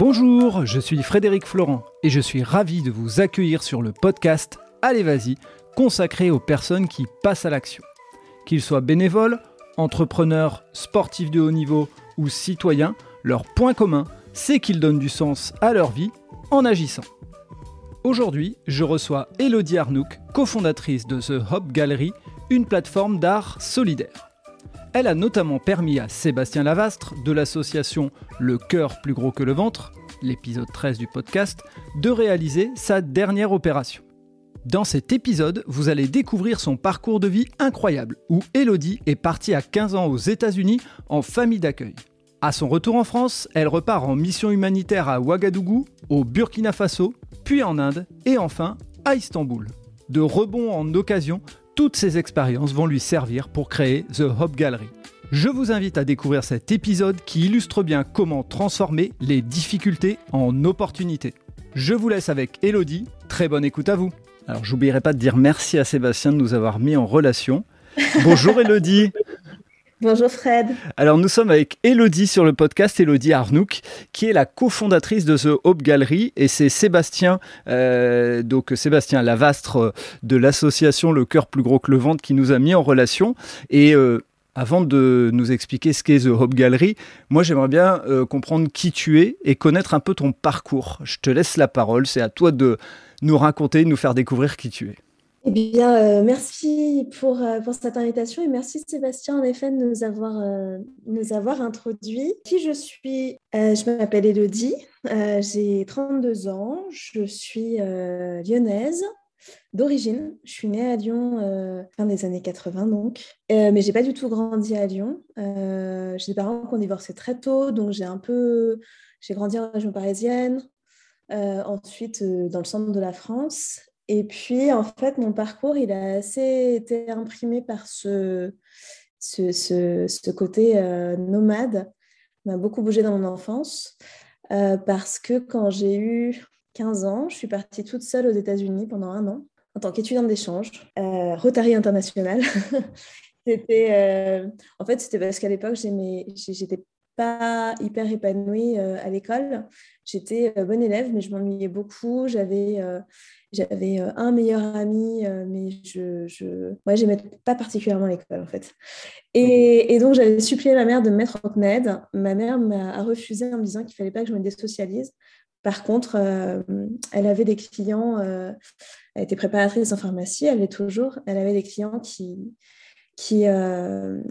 Bonjour, je suis Frédéric Florent et je suis ravi de vous accueillir sur le podcast Allez Vas-y, consacré aux personnes qui passent à l'action. Qu'ils soient bénévoles, entrepreneurs, sportifs de haut niveau ou citoyens, leur point commun, c'est qu'ils donnent du sens à leur vie en agissant. Aujourd'hui, je reçois Elodie Arnouk, cofondatrice de The Hop Gallery, une plateforme d'art solidaire. Elle a notamment permis à Sébastien Lavastre de l'association Le cœur plus gros que le ventre, l'épisode 13 du podcast, de réaliser sa dernière opération. Dans cet épisode, vous allez découvrir son parcours de vie incroyable, où Elodie est partie à 15 ans aux États-Unis en famille d'accueil. À son retour en France, elle repart en mission humanitaire à Ouagadougou, au Burkina Faso, puis en Inde et enfin à Istanbul. De rebond en occasion, toutes ces expériences vont lui servir pour créer The Hop Gallery. Je vous invite à découvrir cet épisode qui illustre bien comment transformer les difficultés en opportunités. Je vous laisse avec Elodie, très bonne écoute à vous. Alors j'oublierai pas de dire merci à Sébastien de nous avoir mis en relation. Bonjour Elodie Bonjour Fred. Alors nous sommes avec Elodie sur le podcast, Elodie Arnouk, qui est la cofondatrice de The Hope Gallery et c'est Sébastien, euh, donc Sébastien Lavastre euh, de l'association Le Cœur Plus Gros que le Ventre qui nous a mis en relation. Et euh, avant de nous expliquer ce qu'est The Hope Gallery, moi j'aimerais bien comprendre qui tu es et connaître un peu ton parcours. Je te laisse la parole, c'est à toi de nous raconter, de nous faire découvrir qui tu es. Eh bien, euh, merci pour, euh, pour cette invitation et merci Sébastien en effet de nous avoir, euh, nous avoir introduit. Qui je suis? Je m'appelle Elodie, j'ai 32 ans, je suis lyonnaise d'origine. Je suis née à Lyon fin des années 80 donc, mais j'ai pas du tout grandi à Lyon. j'ai des parents qui ont divorcé très tôt, donc j'ai un peu, j'ai grandi en région parisienne. ensuite, dans le centre de la France. Et puis, en fait, mon parcours, il a assez été imprimé par ce, ce, côté euh, nomade. On a beaucoup bougé dans mon enfance euh, parce que quand j'ai eu 15 ans, je suis partie toute seule aux États-Unis pendant un an en tant qu'étudiante d'échange, euh, Rotary International. c'était, en fait, c'était parce qu'à l'époque, j'étais pas hyper épanouie à l'école. J'étais bonne élève, mais je m'ennuyais beaucoup. J'avais j'avais euh, un meilleur ami, euh, mais je, je... Ouais, j'aimais pas particulièrement l'école en fait. Et, et donc j'avais supplié ma mère de me mettre en CNED. Ma mère m'a refusé en me disant qu'il fallait pas que je me désocialise. Par contre, euh, elle avait des clients, elle était préparatrice en pharmacie, elle est toujours, elle avait des clients qui, qui,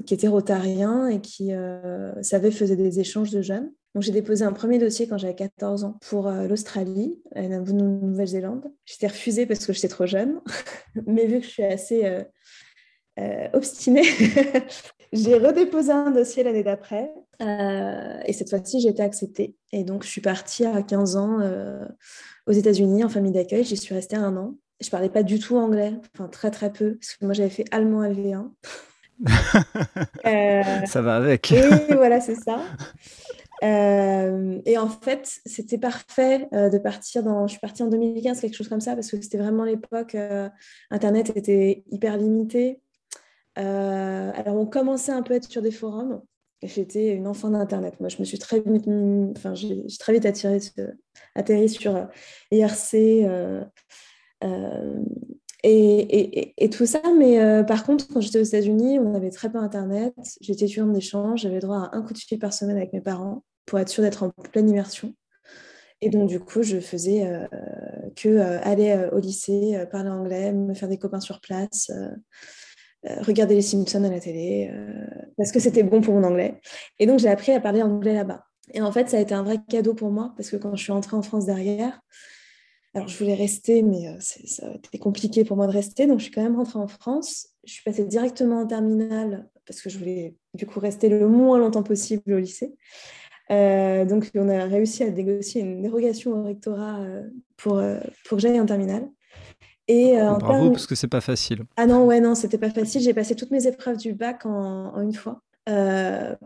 qui étaient rotariens et qui savaient, faisaient des échanges de jeunes. Donc, j'ai déposé un premier dossier quand j'avais 14 ans pour euh, l'Australie, la Nouvelle-Zélande. J'étais refusée parce que j'étais trop jeune, mais vu que je suis assez euh, euh, obstinée, j'ai redéposé un dossier l'année d'après. et cette fois-ci, j'ai été acceptée. Et donc, je suis partie à 15 ans aux États-Unis en famille d'accueil. J'y suis restée un an. Je parlais pas du tout anglais, enfin très très peu, parce que moi j'avais fait allemand LV1. ça va avec. Et voilà, c'est ça. Euh, et en fait, c'était parfait euh, de partir dans. Je suis partie en 2015, quelque chose comme ça, parce que c'était vraiment l'époque. Euh, Internet était hyper limité. alors, on commençait un peu à être sur des forums. J'étais une enfant d'Internet. Moi, je me suis très vite, enfin, j'ai très vite attiré, atterri sur IRC. Et, et, tout ça, mais par contre, quand j'étais aux États-Unis, on avait très peu Internet. J'étais étudiante d'échange, j'avais droit à un coup de fil par semaine avec mes parents pour être sûre d'être en pleine immersion. Et donc, du coup, je faisais euh, que euh, aller euh, au lycée, parler anglais, me faire des copains sur place, regarder les Simpsons à la télé, parce que c'était bon pour mon anglais. Et donc, j'ai appris à parler anglais là-bas. Et en fait, ça a été un vrai cadeau pour moi, parce que quand je suis entrée en France derrière, alors je voulais rester, mais ça a été compliqué pour moi de rester. Donc, je suis quand même rentrée en France. Je suis passée directement en terminale, parce que je voulais du coup rester le moins longtemps possible au lycée. Euh, donc, on a réussi à négocier une dérogation au rectorat euh, pour, euh, pour que j'aille en terminale. Et, Bravo, parce que c'est pas facile. Ah non, ouais, non, c'était pas facile. J'ai passé toutes mes épreuves du bac en, une fois.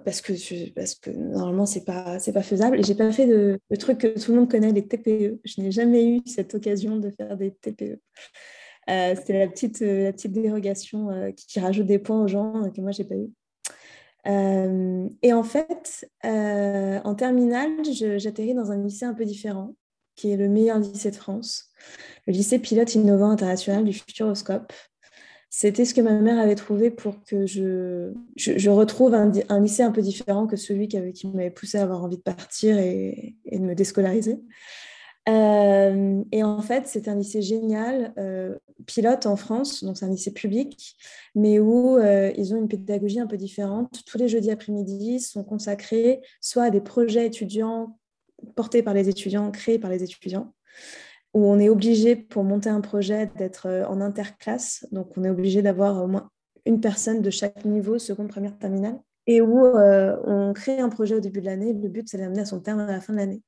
Parce, que, parce que normalement, c'est pas, pas faisable. Et j'ai pas fait le truc que tout le monde connaît, les TPE. Je n'ai jamais eu cette occasion de faire des TPE. C'était la petite, petite dérogation qui, qui, rajoute des points aux gens que moi, j'ai pas eu. et en fait, en terminale, j'atterris dans un lycée un peu différent, qui est le meilleur lycée de France, le lycée pilote innovant international du Futuroscope. C'était ce que ma mère avait trouvé pour que je, retrouve un, lycée un peu différent que celui qui, qui m'avait poussé à avoir envie de partir et, de me déscolariser. Euh, et en fait, c'est un lycée génial, euh, pilote en France, donc c'est un lycée public, mais où euh, ils ont une pédagogie un peu différente. Tous les jeudis après-midi sont consacrés soit à des projets étudiants portés par les étudiants, créés par les étudiants, où on est obligé, pour monter un projet, d'être euh, en interclasse. Donc, on est obligé d'avoir au moins une personne de chaque niveau, seconde, première, terminale. Et où euh, on crée un projet au début de l'année. Le but, c'est d'amener à son terme à la fin de l'année.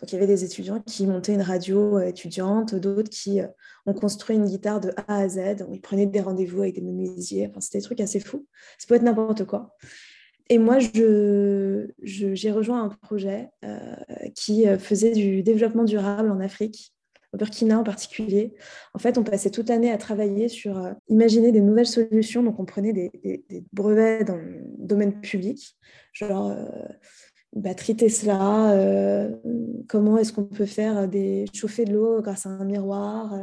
Donc, il y avait des étudiants qui montaient une radio euh, étudiante, d'autres qui ont construit une guitare de A à Z. Ils prenaient des rendez-vous avec des menuisiers. Enfin, c'était des trucs assez fous. Ça peut être n'importe quoi. Et moi, j'ai je, rejoint un projet qui faisait du développement durable en Afrique au Burkina en particulier. En fait, on passait toute l'année à travailler sur euh, imaginer des nouvelles solutions. Donc, on prenait des, brevets dans le domaine public, genre euh, Tesla, euh, comment est-ce qu'on peut faire des chauffer de l'eau grâce à un miroir,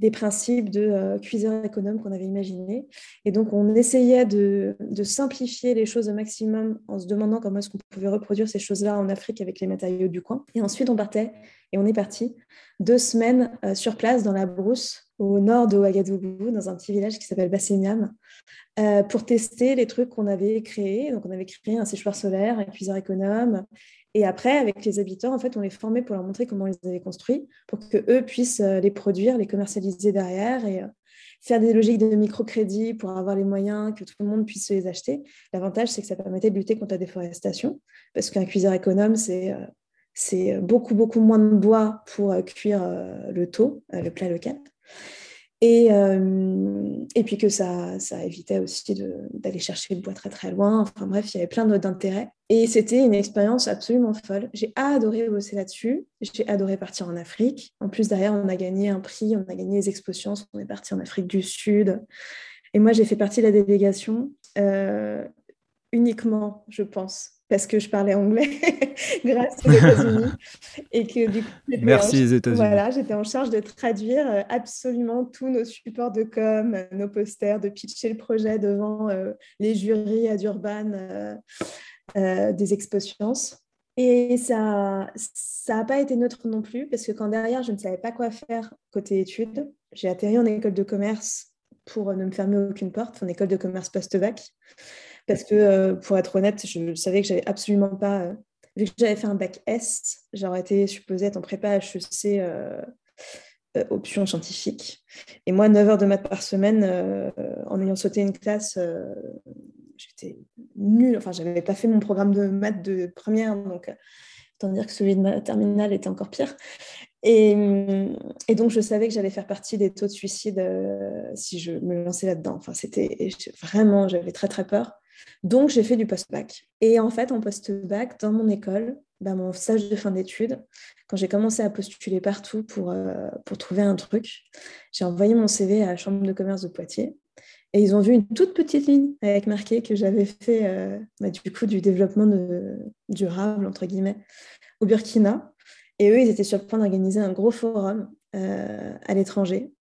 des principes de cuiseur économe qu'on avait imaginés. Et donc, on essayait de, de, simplifier les choses au maximum en se demandant comment est-ce qu'on pouvait reproduire ces choses-là en Afrique avec les matériaux du coin. Et ensuite, on partait et on est parti deux semaines euh, sur place dans la brousse au nord de Ouagadougou, dans un petit village qui s'appelle Basseniam, euh, pour tester les trucs qu'on avait créés. Donc, on avait créé un séchoir solaire, un cuiseur économe. Et après, avec les habitants, en fait, on les formait pour leur montrer comment ils avaient construit, pour qu'eux puissent euh, les produire, les commercialiser derrière et faire des logiques de microcrédit pour avoir les moyens que tout le monde puisse les acheter. L'avantage, c'est que ça permettait de lutter contre la déforestation, parce qu'un cuiseur économe, c'est c'est beaucoup, beaucoup moins de bois pour euh, cuire euh, le taux, euh, le plat local. Et, et puis que ça, ça évitait aussi d'aller chercher le bois très très loin. Enfin bref, il y avait plein d'intérêts. Et c'était une expérience absolument folle. J'ai adoré bosser là-dessus. J'ai adoré partir en Afrique. En plus, derrière, on a gagné un prix, on a gagné les expositions. On est parti en Afrique du Sud. Et moi, j'ai fait partie de la délégation uniquement, je pense, parce que je parlais anglais grâce aux États-Unis. Et que du coup, Merci les États-Unis. Voilà, j'étais en charge de traduire euh, absolument tous nos supports de com, nos posters, de pitcher le projet devant euh, les jurys à Durban euh, des Expos Sciences. Et ça n'a pas été neutre non plus, parce que quand derrière, je ne savais pas quoi faire côté études, j'ai atterri en école de commerce pour ne me fermer aucune porte, en école de commerce post-bac parce que euh, pour être honnête, je savais que j'avais absolument pas. Euh, vu que j'avais fait un bac S, j'aurais été supposée être en prépa HEC euh, option scientifique. Et moi, 9 heures de maths par semaine, en ayant sauté une classe, j'étais nulle. Enfin, j'avais pas fait mon programme de maths de première, donc autant dire que celui de ma terminale était encore pire. Et, et, donc, je savais que j'allais faire partie des taux de suicide si je me lançais là-dedans. Enfin, c'était vraiment, j'avais très, très peur. Donc, j'ai fait du post-bac. Et en fait, en post-bac, dans mon école, bah, mon stage de fin d'études, quand j'ai commencé à postuler partout pour, euh, trouver un truc, j'ai envoyé mon CV à la Chambre de commerce de Poitiers. Et ils ont vu une toute petite ligne avec marqué que j'avais fait euh, bah, du coup du développement durable, entre guillemets, au Burkina. Et eux, ils étaient sur le point d'organiser un gros forum euh, à l'étranger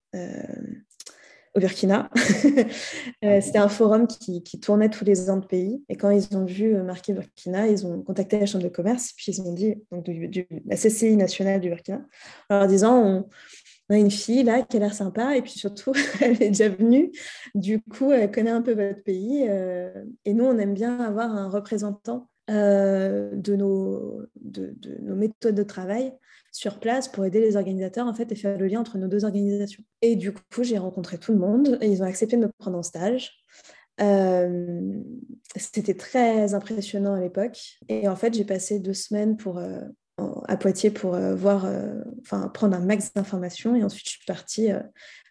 au Burkina. Euh, c'était un forum qui, tournait tous les ans de pays. Et quand ils ont vu euh, marquer Burkina, ils ont contacté la Chambre de commerce, puis ils ont dit, donc du, la CCI nationale du Burkina, en leur disant on, a une fille là qui a l'air sympa, et puis surtout, elle est déjà venue. Du coup, elle connaît un peu votre pays. Euh, et nous, on aime bien avoir un représentant de, nos, de, nos méthodes de travail sur place pour aider les organisateurs en fait et faire le lien entre nos deux organisations. Et du coup, j'ai rencontré tout le monde et ils ont accepté de me prendre en stage. Euh, c'était très impressionnant à l'époque. Et en fait, j'ai passé deux semaines pour, euh, à Poitiers pour euh, voir, enfin, prendre un max d'informations. Et ensuite, je suis partie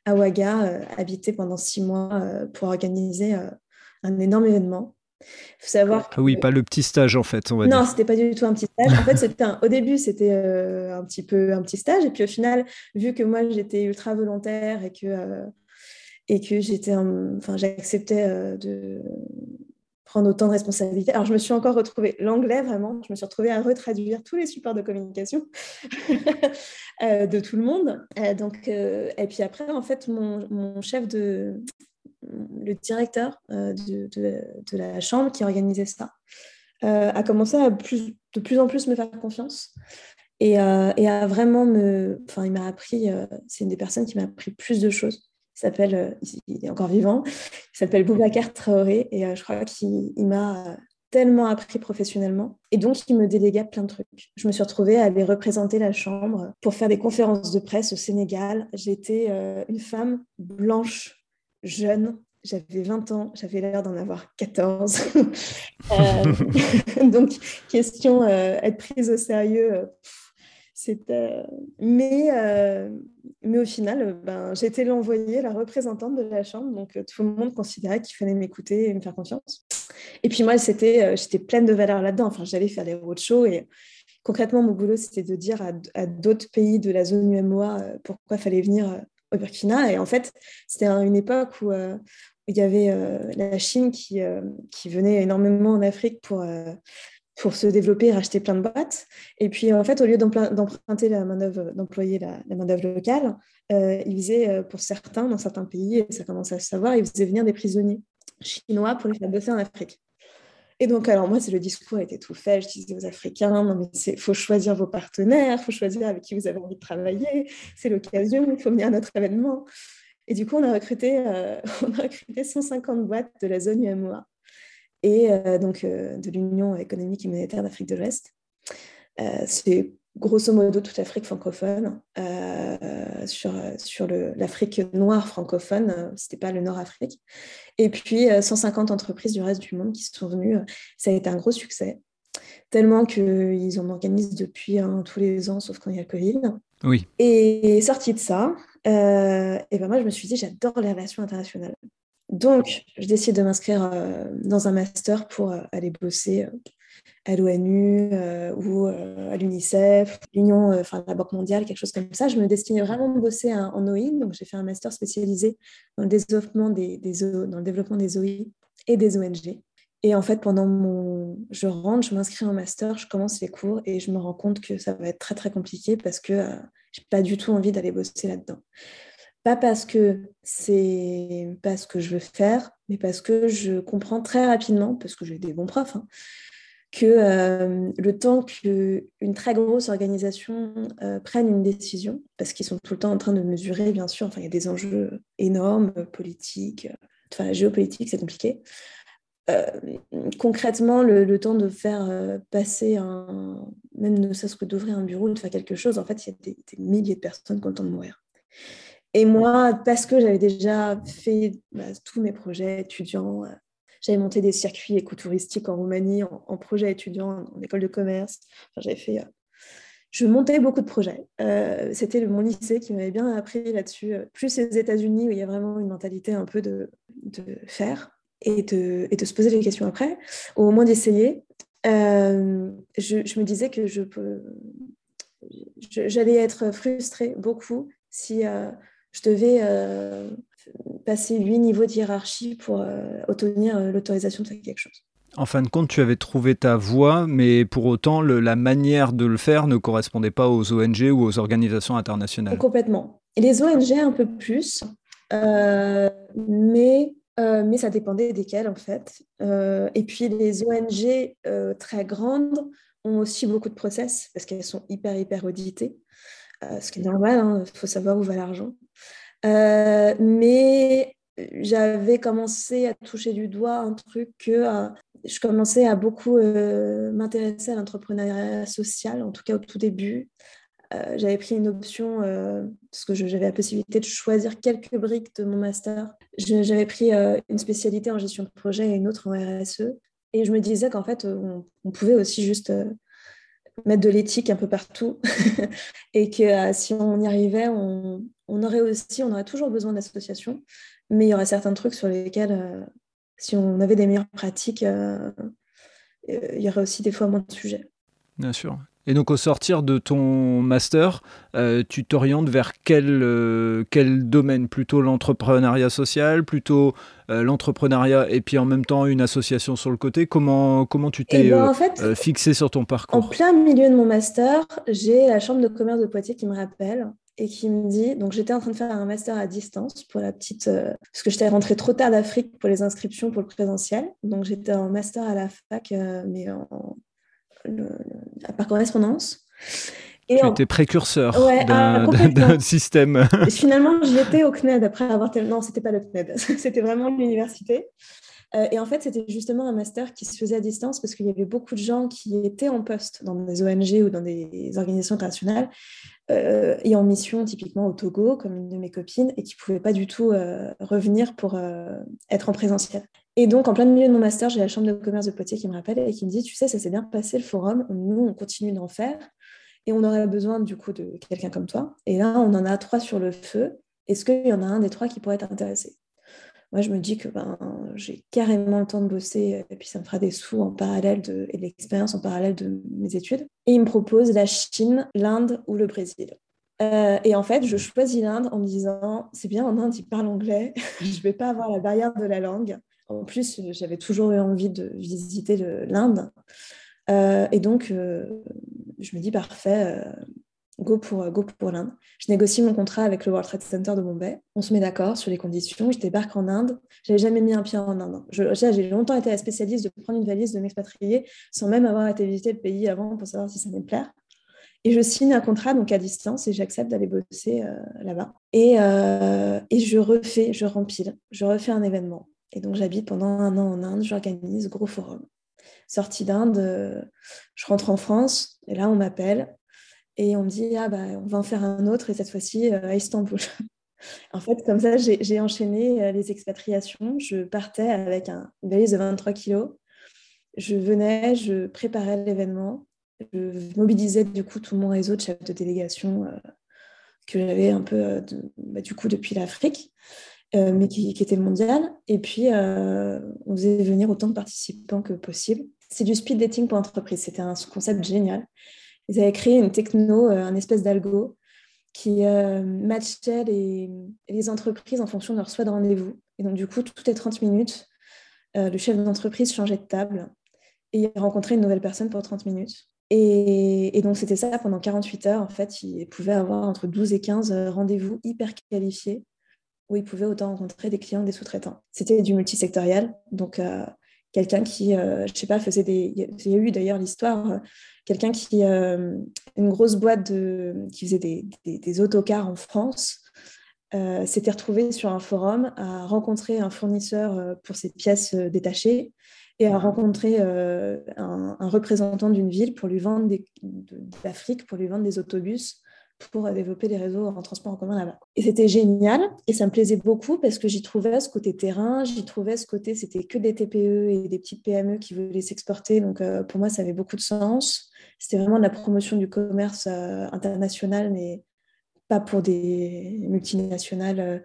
à Ouaga, habiter pendant six mois pour organiser un énorme événement faut savoir ah oui, pas le petit stage en fait. On va non, c'était pas du tout un petit stage. En fait, c'était au début, c'était euh, un petit peu un petit stage, et puis au final, vu que moi j'étais ultra volontaire et que euh, et que j'étais, enfin, j'acceptais euh, de prendre autant de responsabilités. Alors, je me suis encore retrouvée, l'anglais vraiment, je me suis retrouvée à retraduire tous les supports de communication de tout le monde. donc, et puis après, en fait, mon, mon chef de, le directeur de, de, la chambre qui organisait ça, a commencé à de plus en plus me faire confiance. Et, et a vraiment me. Enfin, il m'a appris, c'est une des personnes qui m'a appris plus de choses s'appelle, euh, il est encore vivant, il s'appelle Boubacar Traoré et euh, je crois qu'il m'a tellement appris professionnellement. Et donc, il me déléguait plein de trucs. Je me suis retrouvée à aller représenter la Chambre pour faire des conférences de presse au Sénégal. J'étais euh, une femme blanche, jeune. J'avais 20 ans, j'avais l'air d'en avoir 14. donc, question être prise au sérieux, c'était... Mais, euh, mais au final, ben, j'étais l'envoyée, la représentante de la chambre, donc euh, tout le monde considérait qu'il fallait m'écouter et me faire confiance. Et puis moi, c'était, euh, j'étais pleine de valeurs là-dedans. Enfin, j'allais faire des roadshows et concrètement, mon boulot, c'était de dire à, d'autres pays de la zone UMOA pourquoi il fallait venir au Burkina. Et en fait, c'était une époque où il y avait la Chine qui, qui venait énormément en Afrique pour pour se développer et racheter plein de boîtes. Et puis, en fait, au lieu d'emprunter la main-d'œuvre, d'employer la, main-d'œuvre locale, euh, ils faisaient, euh, pour certains, dans certains pays, et ça commence à se savoir, ils faisaient venir des prisonniers chinois pour les faire bosser en Afrique. Et donc, alors moi, c'est le discours était tout fait. Je disais aux Africains, non, mais il faut choisir vos partenaires, il faut choisir avec qui vous avez envie de travailler. C'est l'occasion, il faut venir à notre événement. Et du coup, on a recruté, euh, on a recruté 150 boîtes de la zone UMOA et euh, donc euh, de l'Union économique et monétaire d'Afrique de l'Ouest. Grosso modo toute l'Afrique francophone. sur, sur l'Afrique noire francophone, ce n'était pas le Nord-Afrique. Et puis 150 entreprises du reste du monde qui sont venues. Ça a été un gros succès, tellement qu'ils en organisent depuis hein, tous les ans, sauf quand il y a le Covid. Oui. Et sorti de ça, et ben moi je me suis dit, j'adore les relations internationales. Donc, je décide de m'inscrire euh, dans un master pour euh, aller bosser euh, à l'ONU ou à l'UNICEF, l'Union, enfin la Banque mondiale, quelque chose comme ça. Je me destinais vraiment à bosser en OI, donc j'ai fait un master spécialisé dans le développement des, dans le développement des OI et des ONG. Et en fait, pendant mon, je rentre, je m'inscris en master, je commence les cours et je me rends compte que ça va être très très compliqué parce que je j'ai pas du tout envie d'aller bosser là-dedans. Pas parce que c'est pas ce que je veux faire, mais parce que je comprends très rapidement, parce que j'ai des bons profs, hein, que euh, le temps qu'une très grosse organisation euh, prenne une décision, parce qu'ils sont tout le temps en train de mesurer, bien sûr, enfin, il y a des enjeux énormes, politiques, enfin, la géopolitique, c'est compliqué. Euh, concrètement, le, temps de faire passer un, même ne serait-ce que d'ouvrir un bureau, de faire quelque chose, en fait, il y a des, milliers de personnes qui ont le temps de mourir. Et moi, parce que j'avais déjà fait bah, tous mes projets étudiants, euh, j'avais monté des circuits écotouristiques en Roumanie, en, projet étudiant, en école de commerce. Enfin, j'avais fait. Euh, je montais beaucoup de projets. Euh, c'était mon lycée qui m'avait bien appris là-dessus. Plus les États-Unis, où il y a vraiment une mentalité un peu de, de faire et de, et de se poser des questions après, au moins d'essayer. je, je, me disais que je peux, j'allais être frustrée beaucoup si je devais euh, passer huit niveaux de hiérarchie pour euh, obtenir euh, l'autorisation de faire quelque chose. En fin de compte, tu avais trouvé ta voie, mais pour autant, la manière de le faire ne correspondait pas aux ONG ou aux organisations internationales. Complètement. Et les ONG un peu plus, mais, mais ça dépendait desquelles en fait. et puis les ONG très grandes ont aussi beaucoup de process parce qu'elles sont hyper, hyper auditées. ce qui est normal, il hein, faut savoir où va l'argent. Euh, mais j'avais commencé à toucher du doigt un truc que euh, je commençais à beaucoup euh, m'intéresser à l'entrepreneuriat social, en tout cas au tout début. j'avais pris une option parce que j'avais la possibilité de choisir quelques briques de mon master. J'avais pris une spécialité en gestion de projet et une autre en RSE. Et je me disais qu'en fait, on, pouvait aussi juste mettre de l'éthique un peu partout et que si on y arrivait, on, on aurait aussi, on aurait toujours besoin d'associations, mais il y aurait certains trucs sur lesquels, euh, si on avait des meilleures pratiques, euh, euh, il y aurait aussi des fois moins de sujets. Bien sûr. Et donc au sortir de ton master, euh, tu t'orientes vers quel, quel domaine? Plutôt l'entrepreneuriat social, plutôt l'entrepreneuriat et puis en même temps une association sur le côté? Comment, comment tu t'es eh ben, fixé sur ton parcours? En plein milieu de mon master, j'ai la chambre de commerce de Poitiers qui me rappelle et qui me dit, donc j'étais en train de faire un master à distance pour la petite, parce que j'étais rentrée trop tard d'Afrique pour les inscriptions pour le présentiel, donc j'étais en master à la fac, mais en, par correspondance. Et tu étais précurseur ah, d'un système. finalement, j'y étais au CNED après avoir... Non, c'était pas le CNED, c'était vraiment l'université. Euh, et en fait, c'était justement un master qui se faisait à distance parce qu'il y avait beaucoup de gens qui étaient en poste dans des ONG ou dans des organisations internationales euh, et en mission typiquement au Togo, comme une de mes copines, et qui ne pouvaient pas du tout euh, revenir pour être en présentiel. Et donc, en plein milieu de mon master, j'ai la chambre de commerce de Poitiers qui me rappelle et qui me dit, tu sais, ça s'est bien passé le forum, nous, on continue d'en faire et on aurait besoin du coup de quelqu'un comme toi. Et là, on en a trois sur le feu. Est-ce qu'il y en a un des trois qui pourrait t'intéresser Moi, je me dis que ben, j'ai carrément le temps de bosser et puis ça me fera des sous en parallèle de, et l'expérience en parallèle de mes études. Et il me propose la Chine, l'Inde ou le Brésil. Euh, et en fait, je choisis l'Inde en me disant, c'est bien, en Inde, ils parlent anglais, je ne vais pas avoir la barrière de la langue. En plus, j'avais toujours eu envie de visiter l'Inde. Euh, et donc, euh, je me dis, parfait, euh, go pour, go pour l'Inde. Je négocie mon contrat avec le World Trade Center de Bombay. On se met d'accord sur les conditions. Je débarque en Inde. Je n'avais jamais mis un pied en Inde. J'ai longtemps été la spécialiste de prendre une valise, de m'expatrier, sans même avoir été visiter le pays avant pour savoir si ça me plaire. Et je signe un contrat donc à distance et j'accepte d'aller bosser là-bas. Et, et je refais, je rempile, je refais un événement. Et donc, j'habite pendant un an en Inde, j'organise gros forum. Sortie d'Inde, euh, je rentre en France et là, on m'appelle et on me dit Ah, bah, on va en faire un autre et cette fois-ci euh, à Istanbul. en fait, comme ça, j'ai enchaîné euh, les expatriations. Je partais avec un, une valise de 23 kilos. Je venais, je préparais l'événement. Je mobilisais du coup tout mon réseau de chefs de délégation que j'avais un peu bah, du coup depuis l'Afrique. Euh, mais qui, était mondial. Et puis, euh, on faisait venir autant de participants que possible. C'est du speed dating pour entreprise. C'était un concept génial. Ils avaient créé une techno, euh, un espèce d'algo qui matchait les, entreprises en fonction de leur souhait de rendez-vous. Et donc, du coup, toutes les 30 minutes, le chef d'entreprise changeait de table et il rencontrait une nouvelle personne pour 30 minutes. Et, donc, c'était ça pendant 48 heures. En fait, il pouvait avoir entre 12 et 15 rendez-vous hyper qualifiés où ils pouvaient autant rencontrer des clients que des sous-traitants. C'était du multisectoriel, donc euh, quelqu'un qui, euh, je sais pas, faisait des... Il y a eu d'ailleurs l'histoire, euh, quelqu'un qui, une grosse boîte qui faisait des, des, autocars en France, s'était retrouvé sur un forum à rencontrer un fournisseur pour ses pièces détachées et à rencontrer un, un, représentant d'une ville pour lui vendre d'Afrique, pour lui vendre des autobus pour développer des réseaux en transport en commun là-bas. Et c'était génial et ça me plaisait beaucoup parce que j'y trouvais ce côté terrain, j'y trouvais ce côté, c'était que des TPE et des petites PME qui voulaient s'exporter. Donc euh, pour moi, ça avait beaucoup de sens. C'était vraiment de la promotion du commerce euh, international, mais pas pour des multinationales euh,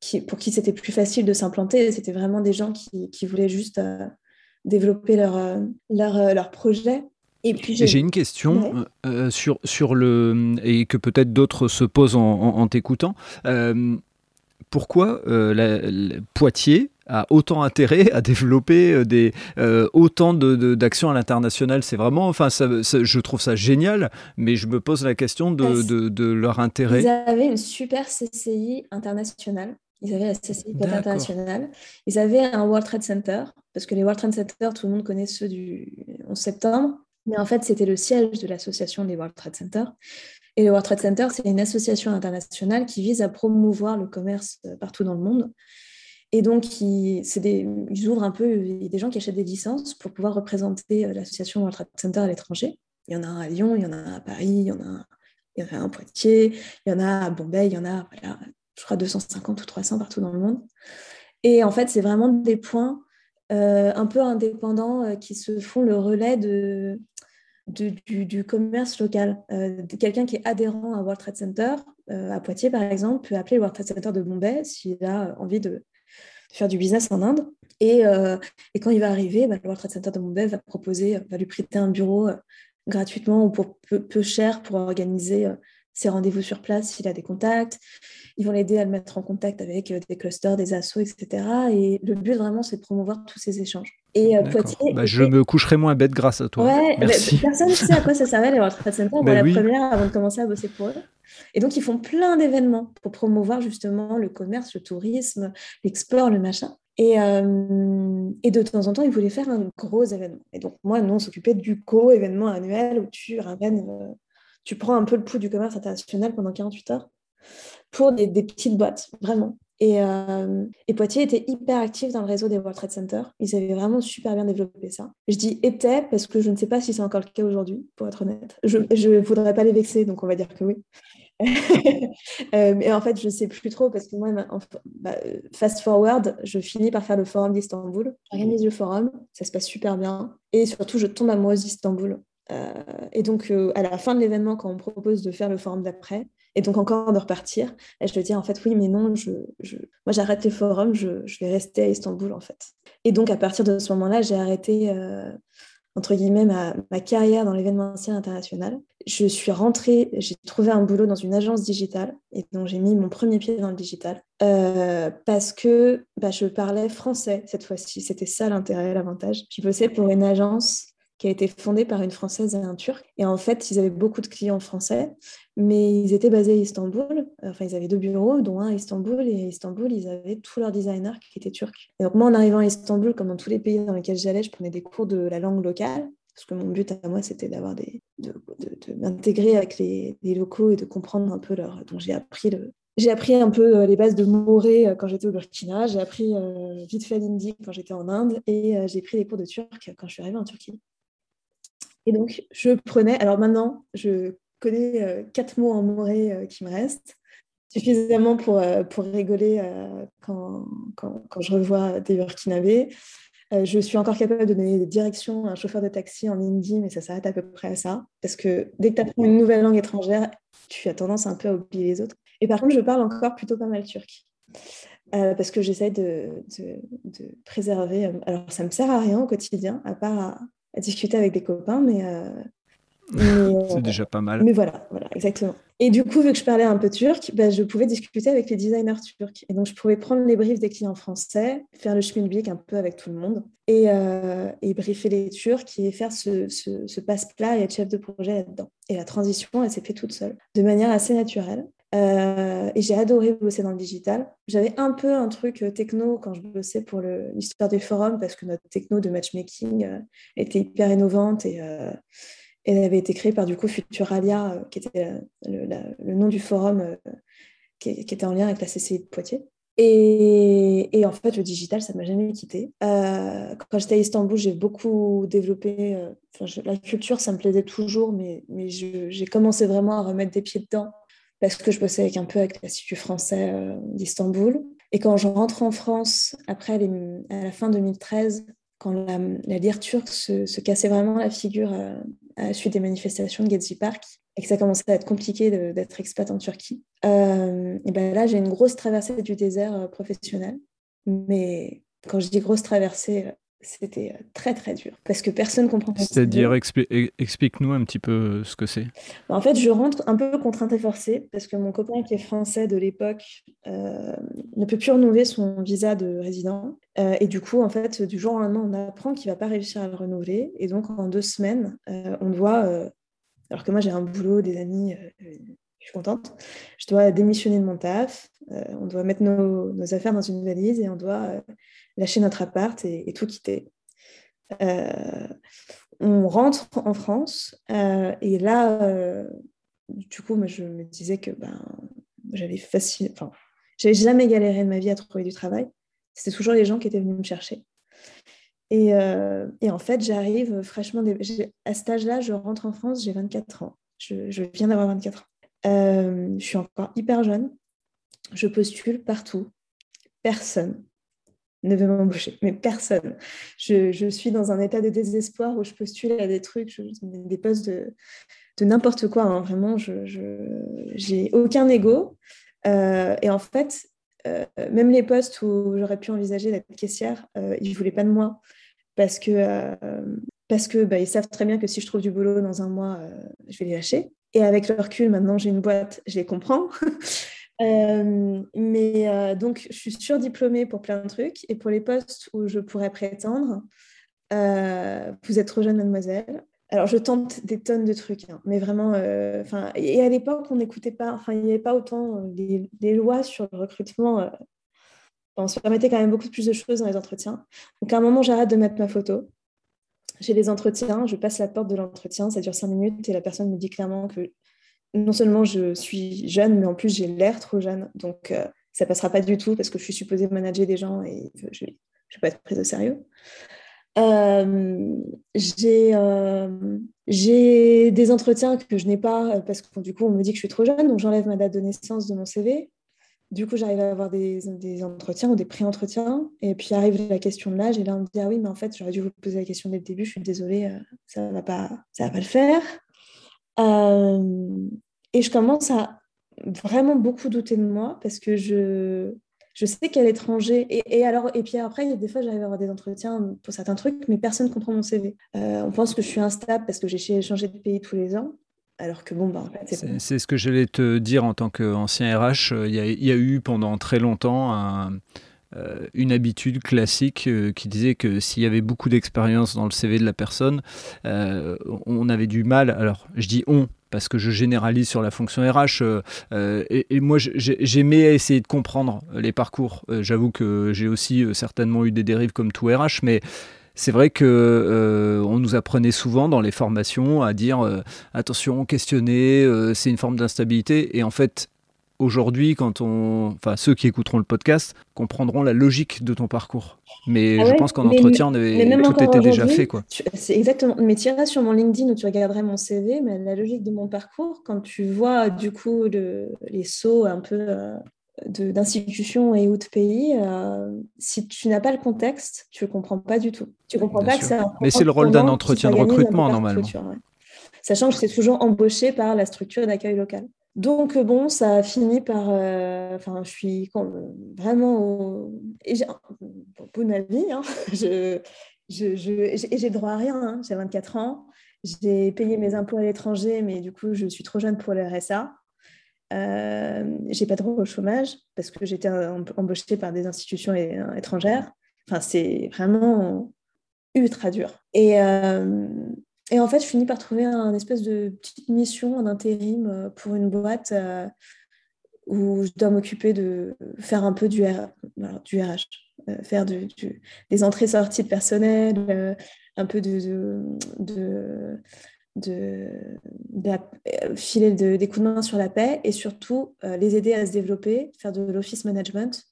qui, pour qui c'était plus facile de s'implanter. C'était vraiment des gens qui, qui voulaient juste développer leur, leur, leur projet puis j'ai une question euh, euh, sur, sur le et que peut-être d'autres se posent en, t'écoutant. Euh, pourquoi Poitiers a autant intérêt à développer des, autant d'actions de, à l'international? C'est vraiment, enfin, je trouve ça génial, mais je me pose la question de, de, leur intérêt. Ils avaient une super CCI internationale. Ils avaient la CCI internationale. Ils avaient un World Trade Center, parce que les World Trade Center, tout le monde connaît ceux du 11 septembre. Mais en fait, c'était le siège de l'association des World Trade Center. Et le World Trade Center, c'est une association internationale qui vise à promouvoir le commerce euh, partout dans le monde. Et donc, ils, ouvrent un peu, il y a des gens qui achètent des licences pour pouvoir représenter euh, l'association World Trade Center à l'étranger. Il y en a un à Lyon, il y en a un à Paris, il y en a un, il y en a à Poitiers, il y en a à Bombay, il y en a, je crois, 250 ou 300 partout dans le monde. Et en fait, c'est vraiment des points euh, un peu indépendants qui se font le relais de, du, commerce local. Euh, quelqu'un qui est adhérent à World Trade Center, euh, à Poitiers par exemple, peut appeler le World Trade Center de Bombay s'il a envie de faire du business en Inde. Et, euh, quand il va arriver, bah, le World Trade Center de Bombay va proposer, va lui prêter un bureau gratuitement ou pour peu, cher pour organiser ses rendez-vous sur place s'il a des contacts. Ils vont l'aider à le mettre en contact avec des clusters, des assos, etc. Et le but vraiment, c'est de promouvoir tous ces échanges. Et Poitiers. Bah, je me coucherai moins bête grâce à toi. Ouais, Merci. personne ne sait à quoi ça servait les World Trade Center. Bah, la première avant de commencer à bosser pour eux. Et donc, ils font plein d'événements pour promouvoir justement le commerce, le tourisme, l'export, le machin. Et, euh, et, de temps en temps, ils voulaient faire un gros événement. Et donc, moi, nous, on s'occupait du co-événement annuel où tu ramènes, euh, tu prends un peu le pouls du commerce international pendant 48 heures pour des, petites boîtes, vraiment. Et, euh, et, Poitiers était hyper actif dans le réseau des World Trade Center. Ils avaient vraiment super bien développé ça. Je dis était parce que je ne sais pas si c'est encore le cas aujourd'hui, pour être honnête. Je ne voudrais pas les vexer, donc on va dire que oui. Euh, mais en fait, je ne sais plus trop parce que moi, bah, fast forward, je finis par faire le forum d'Istanbul. J'organise le forum, ça se passe super bien. Et surtout, je tombe amoureuse d'Istanbul. Euh, et donc, euh, à la fin de l'événement, quand on propose de faire le forum d'après, et donc encore de repartir, je dis en fait oui, mais non, moi j'arrête les forums, je, vais rester à Istanbul en fait. Et donc à partir de ce moment-là, j'ai arrêté entre guillemets ma, carrière dans l'événementiel international je suis rentrée, j'ai trouvé un boulot dans une agence digitale et donc j'ai mis mon premier pied dans le digital euh, parce que bah, je parlais français cette fois-ci. C'était ça l'intérêt, l'avantage. Je bossais pour une agence qui a été fondée par une Française et un Turc. Et en fait, ils avaient beaucoup de clients français, mais ils étaient basés à Istanbul. Enfin, ils avaient deux bureaux, dont un à Istanbul. Et à Istanbul, ils avaient tous leurs designers qui étaient turcs. Et donc, moi, en arrivant à Istanbul, comme dans tous les pays dans lesquels j'allais, je prenais des cours de la langue locale. Parce que mon but à moi, c'était d'avoir des, de, m'intégrer avec les, locaux et de comprendre un peu leur. Donc j'ai appris le, j'ai appris un peu euh, les bases de Moré euh, quand j'étais au Burkina, j'ai appris euh, vite fait l'hindi quand j'étais en Inde et j'ai pris des cours de turc quand je suis arrivée en Turquie. Et donc, je prenais, alors maintenant, je connais quatre mots en moré qui me restent, suffisamment pour, pour rigoler quand, quand, je revois des Burkinabés. Euh, je suis encore capable de donner des directions à un chauffeur de taxi en hindi, mais ça s'arrête à peu près à ça. Parce que dès que tu apprends une nouvelle langue étrangère, tu as tendance un peu à oublier les autres. Et par contre, je parle encore plutôt pas mal turc. Euh, parce que j'essaie de, préserver. Euh, alors, ça me sert à rien au quotidien, à part à, discuter avec des copains, mais c'est déjà pas mal. Mais voilà, voilà, exactement. Et du coup, vu que je parlais un peu turc, bah, je pouvais discuter avec les designers turcs. Et donc, je pouvais prendre les briefs des clients français, faire le schmilblick un peu avec tout le monde, et, euh, et briefer les Turcs et faire ce, ce, passe-plat et être chef de projet là-dedans. Et la transition, elle s'est faite toute seule, de manière assez naturelle. Euh, et j'ai adoré bosser dans le digital. J'avais un peu un truc euh, techno quand je bossais pour l'histoire des forums, parce que notre techno de matchmaking était hyper innovante et elle avait été créée par du coup Futuralia, euh, qui était le, nom du forum euh, qui, était en lien avec la CCI de Poitiers. Et, en fait, le digital, ça ne m'a jamais quitté. Euh, quand j'étais à Istanbul, j'ai beaucoup développé. la culture, ça me plaisait toujours, mais j'ai commencé vraiment à remettre des pieds dedans parce que je bossais avec un peu avec l'Institut français d'Istanbul. Et quand je rentre en France, après à la fin 2013, quand la, la lire turque se, cassait vraiment la figure à la suite des manifestations de Gezi Park et que ça commençait à être compliqué d'être expat en Turquie. Euh, et ben là, j'ai une grosse traversée du désert euh, professionnel. Mais quand je dis grosse traversée, euh, c'était très très dur parce que personne ne comprend. C'est-à-dire, explique-nous un petit peu ce que c'est. En fait, je rentre un peu contrainte et forcée parce que mon copain qui est français de l'époque ne peut plus renouveler son visa de résident. et du coup, en fait, du jour au lendemain, on apprend qu'il ne va pas réussir à le renouveler. Et donc, en deux semaines, on doit, alors que moi j'ai un boulot, des amis, je suis contente, je dois démissionner de mon taf, on doit mettre nos, nos, affaires dans une valise et on doit lâcher notre appart et, tout quitter. Euh, on rentre en France euh, et là, euh, du coup, moi, je me disais que ben, j'avais facile, enfin, j'avais jamais galéré de ma vie à trouver du travail. C'était toujours les gens qui étaient venus me chercher. Et, et en fait, j'arrive fraîchement. À cet âge-là, je rentre en France, j'ai 24 ans. Je, je viens d'avoir 24 ans. je suis encore hyper jeune. Je postule partout. Personne ne veut m'embaucher, mais personne. Je, suis dans un état de désespoir où je postule à des trucs, des postes de, n'importe quoi. Hein. Vraiment, je n'ai aucun ego. Euh, et en fait, euh, même les postes où j'aurais pu envisager d'être caissière, euh, ils ne voulaient pas de moi. Parce que parce que bah, ils savent très bien que si je trouve du boulot dans un mois, je vais les lâcher. Et avec le recul, maintenant j'ai une boîte, je les comprends. Mais donc, je suis surdiplômée pour plein de trucs. Et pour les postes où je pourrais prétendre, vous êtes trop jeune, mademoiselle. Alors, je tente des tonnes de trucs, hein, mais vraiment, euh, enfin, et à l'époque, on n'écoutait pas, enfin, il n'y avait pas autant des, euh, lois sur le recrutement. Euh, on se permettait quand même beaucoup plus de choses dans les entretiens. Donc, à un moment, j'arrête de mettre ma photo. J'ai les entretiens, je passe la porte de l'entretien, ça dure cinq minutes et la personne me dit clairement que non seulement je suis jeune, mais en plus j'ai l'air trop jeune. Donc, ça passera pas du tout parce que je suis supposée manager des gens et je ne vais pas être prise au sérieux. Euh, euh, j'ai des entretiens que je n'ai pas parce que du coup on me dit que je suis trop jeune, donc j'enlève ma date de naissance de mon CV. Du coup, j'arrive à avoir des, entretiens ou des pré-entretiens. Et puis arrive la question de l'âge. Et là, on me dit Ah oui, mais en fait, j'aurais dû vous poser la question dès le début. Je suis désolée, euh, ça ne va, va pas le faire. Et je commence à vraiment beaucoup douter de moi parce que je, je sais qu'à l'étranger, et, alors, et puis après, il y a des fois, j'arrive à avoir des entretiens pour certains trucs, mais personne ne comprend mon CV. Euh, on pense que je suis instable parce que j'ai changé de pays tous les ans. Alors que bon, bah, c'est ce que j'allais te dire en tant qu'ancien RH. Euh, il y, a, eu pendant très longtemps euh, une habitude classique qui disait que s'il y avait beaucoup d'expérience dans le CV de la personne, on avait du mal. Alors, je dis on, parce que je généralise sur la fonction RH. Euh, euh, et, moi, j'aimais essayer de comprendre les parcours. Euh, j'avoue que j'ai aussi certainement eu des dérives comme tout RH, mais c'est vrai que on nous apprenait souvent dans les formations à dire attention, questionner, c'est une forme d'instabilité. Et en fait, aujourd'hui, quand on, enfin ceux qui écouteront le podcast comprendront la logique de ton parcours. Mais ah je pense qu'en entretien, tout était déjà fait, quoi. C'est exactement. Mais tu iras sur mon LinkedIn où tu regarderais mon CV, mais la logique de mon parcours, quand tu vois du coup les sauts un peu euh, d'institutions et ou de pays, euh, si tu n'as pas le contexte, tu ne comprends pas du tout. Tu comprends pas que c'est Mais c'est le rôle d'un entretien de recrutement normalement. Sachant que c'est toujours embauché par la structure d'accueil local. Donc, bon, ça a fini par. Euh, enfin, je suis vraiment au, et ma vie. Hein, je, je, j'ai droit à rien. Hein, j'ai 24 ans. J'ai payé mes impôts à l'étranger, mais du coup, je suis trop jeune pour le RSA. Euh, j'ai pas droit au chômage parce que j'étais embauchée par des institutions étrangères. Enfin, c'est vraiment ultra dur. Et, euh, et en fait, je finis par trouver un espèce de petite mission en intérim euh, pour une boîte euh, où je dois m'occuper de faire un peu du, du RH, euh, faire des entrées-sorties de personnel, un peu de, de, de, filer des coups de main sur la paix et surtout les aider à se développer, faire de l'office management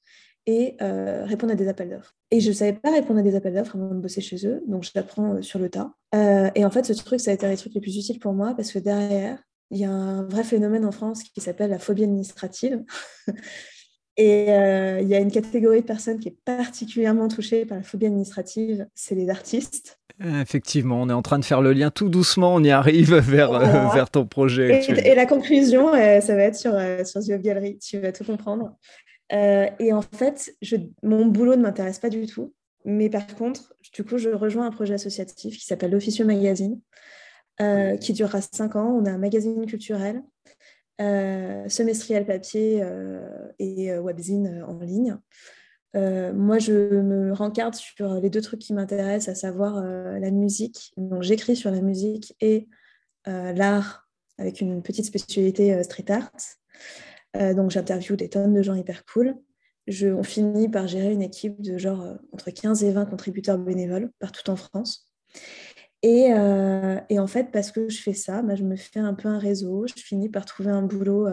et euh, répondre à des appels d'offres. Et je ne savais pas répondre à des appels d'offres avant de bosser chez eux, donc je l'apprends euh, sur le tas. Euh, et en fait, ce truc, ça a été un des trucs les plus utiles pour moi parce que derrière, il y a un vrai phénomène en France qui s'appelle la phobie administrative. et il y a une catégorie de personnes qui est particulièrement touchée par la phobie administrative, c'est les artistes. Effectivement, on est en train de faire le lien tout doucement, on y arrive vers, vers ton projet. Et, la conclusion, ça va être sur, sur The Gallery, tu vas tout comprendre. Euh, et en fait, je, mon boulot ne m'intéresse pas du tout. Mais par contre, du coup, je rejoins un projet associatif qui s'appelle l'Officieux Magazine, euh, qui durera cinq ans. On a un magazine culturel, euh, semestriel papier et webzine en ligne. moi, je me rencarde sur les deux trucs qui m'intéressent, à savoir la musique. Donc, j'écris sur la musique et l'art avec une petite spécialité street art. Euh, donc j'interviewe des tonnes de gens hyper cool. Je, on finit par gérer une équipe de genre euh, entre 15 et 20 contributeurs bénévoles partout en France. Et, euh, et, en fait, parce que je fais ça, bah, je me fais un peu un réseau. Je finis par trouver un boulot,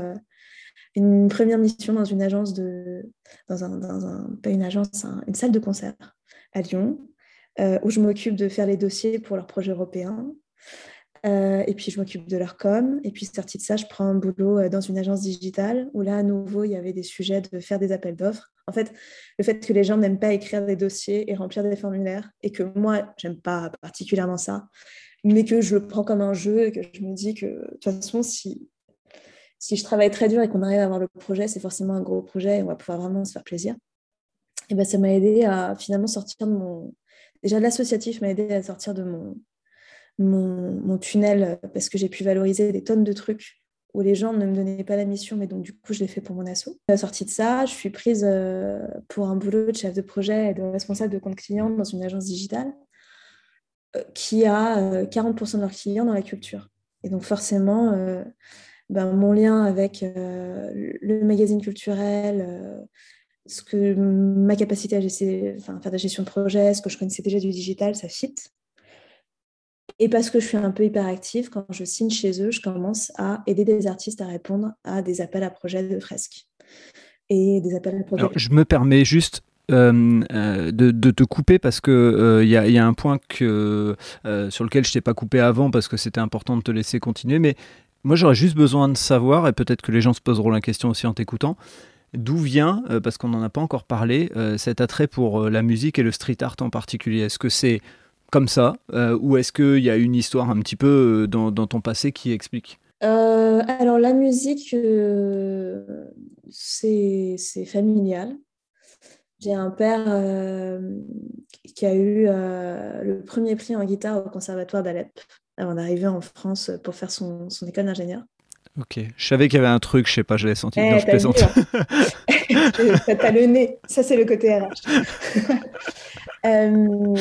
une première mission dans une agence de, dans un, pas une agence, une salle de concert à Lyon, où je m'occupe de faire les dossiers pour leurs projets européens. Euh, et puis, je m'occupe de leur com. Et puis, sorti de ça, je prends un boulot euh, dans une agence digitale où là, à nouveau, il y avait des sujets de faire des appels d'offres. En fait, le fait que les gens n'aiment pas écrire des dossiers et remplir des formulaires, et que moi, j'aime pas particulièrement ça, mais que je le prends comme un jeu et que je me dis que, de toute façon, si, si je travaille très dur et qu'on arrive à avoir le projet, c'est forcément un gros projet et on va pouvoir vraiment se faire plaisir. Et ben, ça m'a aidé à finalement sortir de mon. Déjà, l'associatif m'a aidé à sortir de mon mon, tunnel parce que j'ai pu valoriser des tonnes de trucs où les gens ne me donnaient pas la mission, mais donc du coup, je l'ai fait pour mon asso. À la sortie de ça, je suis prise pour un boulot de chef de projet et de responsable de compte client dans une agence digitale qui a 40% de leurs clients dans la culture. Et donc forcément, ben, mon lien avec le magazine culturel, ce que ma capacité à enfin, faire de la gestion de projet, ce que je connaissais déjà du digital, ça fit. Et parce que je suis un peu hyperactive, quand je signe chez eux, je commence à aider des artistes à répondre à des appels à projets de fresques. Et des appels à projets. Je me permets juste euh, euh, de, te couper parce que il euh, y, a un point sur lequel je t'ai pas coupé avant parce que c'était important de te laisser continuer. Mais moi, j'aurais juste besoin de savoir, et peut-être que les gens se poseront la question aussi en t'écoutant, d'où vient, parce qu'on n'en a pas encore parlé, cet attrait pour la musique et le street art en particulier. Est-ce que c'est comme ça Ou est-ce qu'il y a une histoire un petit peu dans, ton passé qui explique? Alors la musique, c'est familial. J'ai un père qui a eu le premier prix en guitare au conservatoire d'Alep avant d'arriver en France pour faire son, son école d'ingénieur. Ok, je savais qu'il y avait un truc, je sais pas, je l'ai senti. Eh, non, je plaisante. Hein. T'as le nez, ça c'est le côté RH. Euh,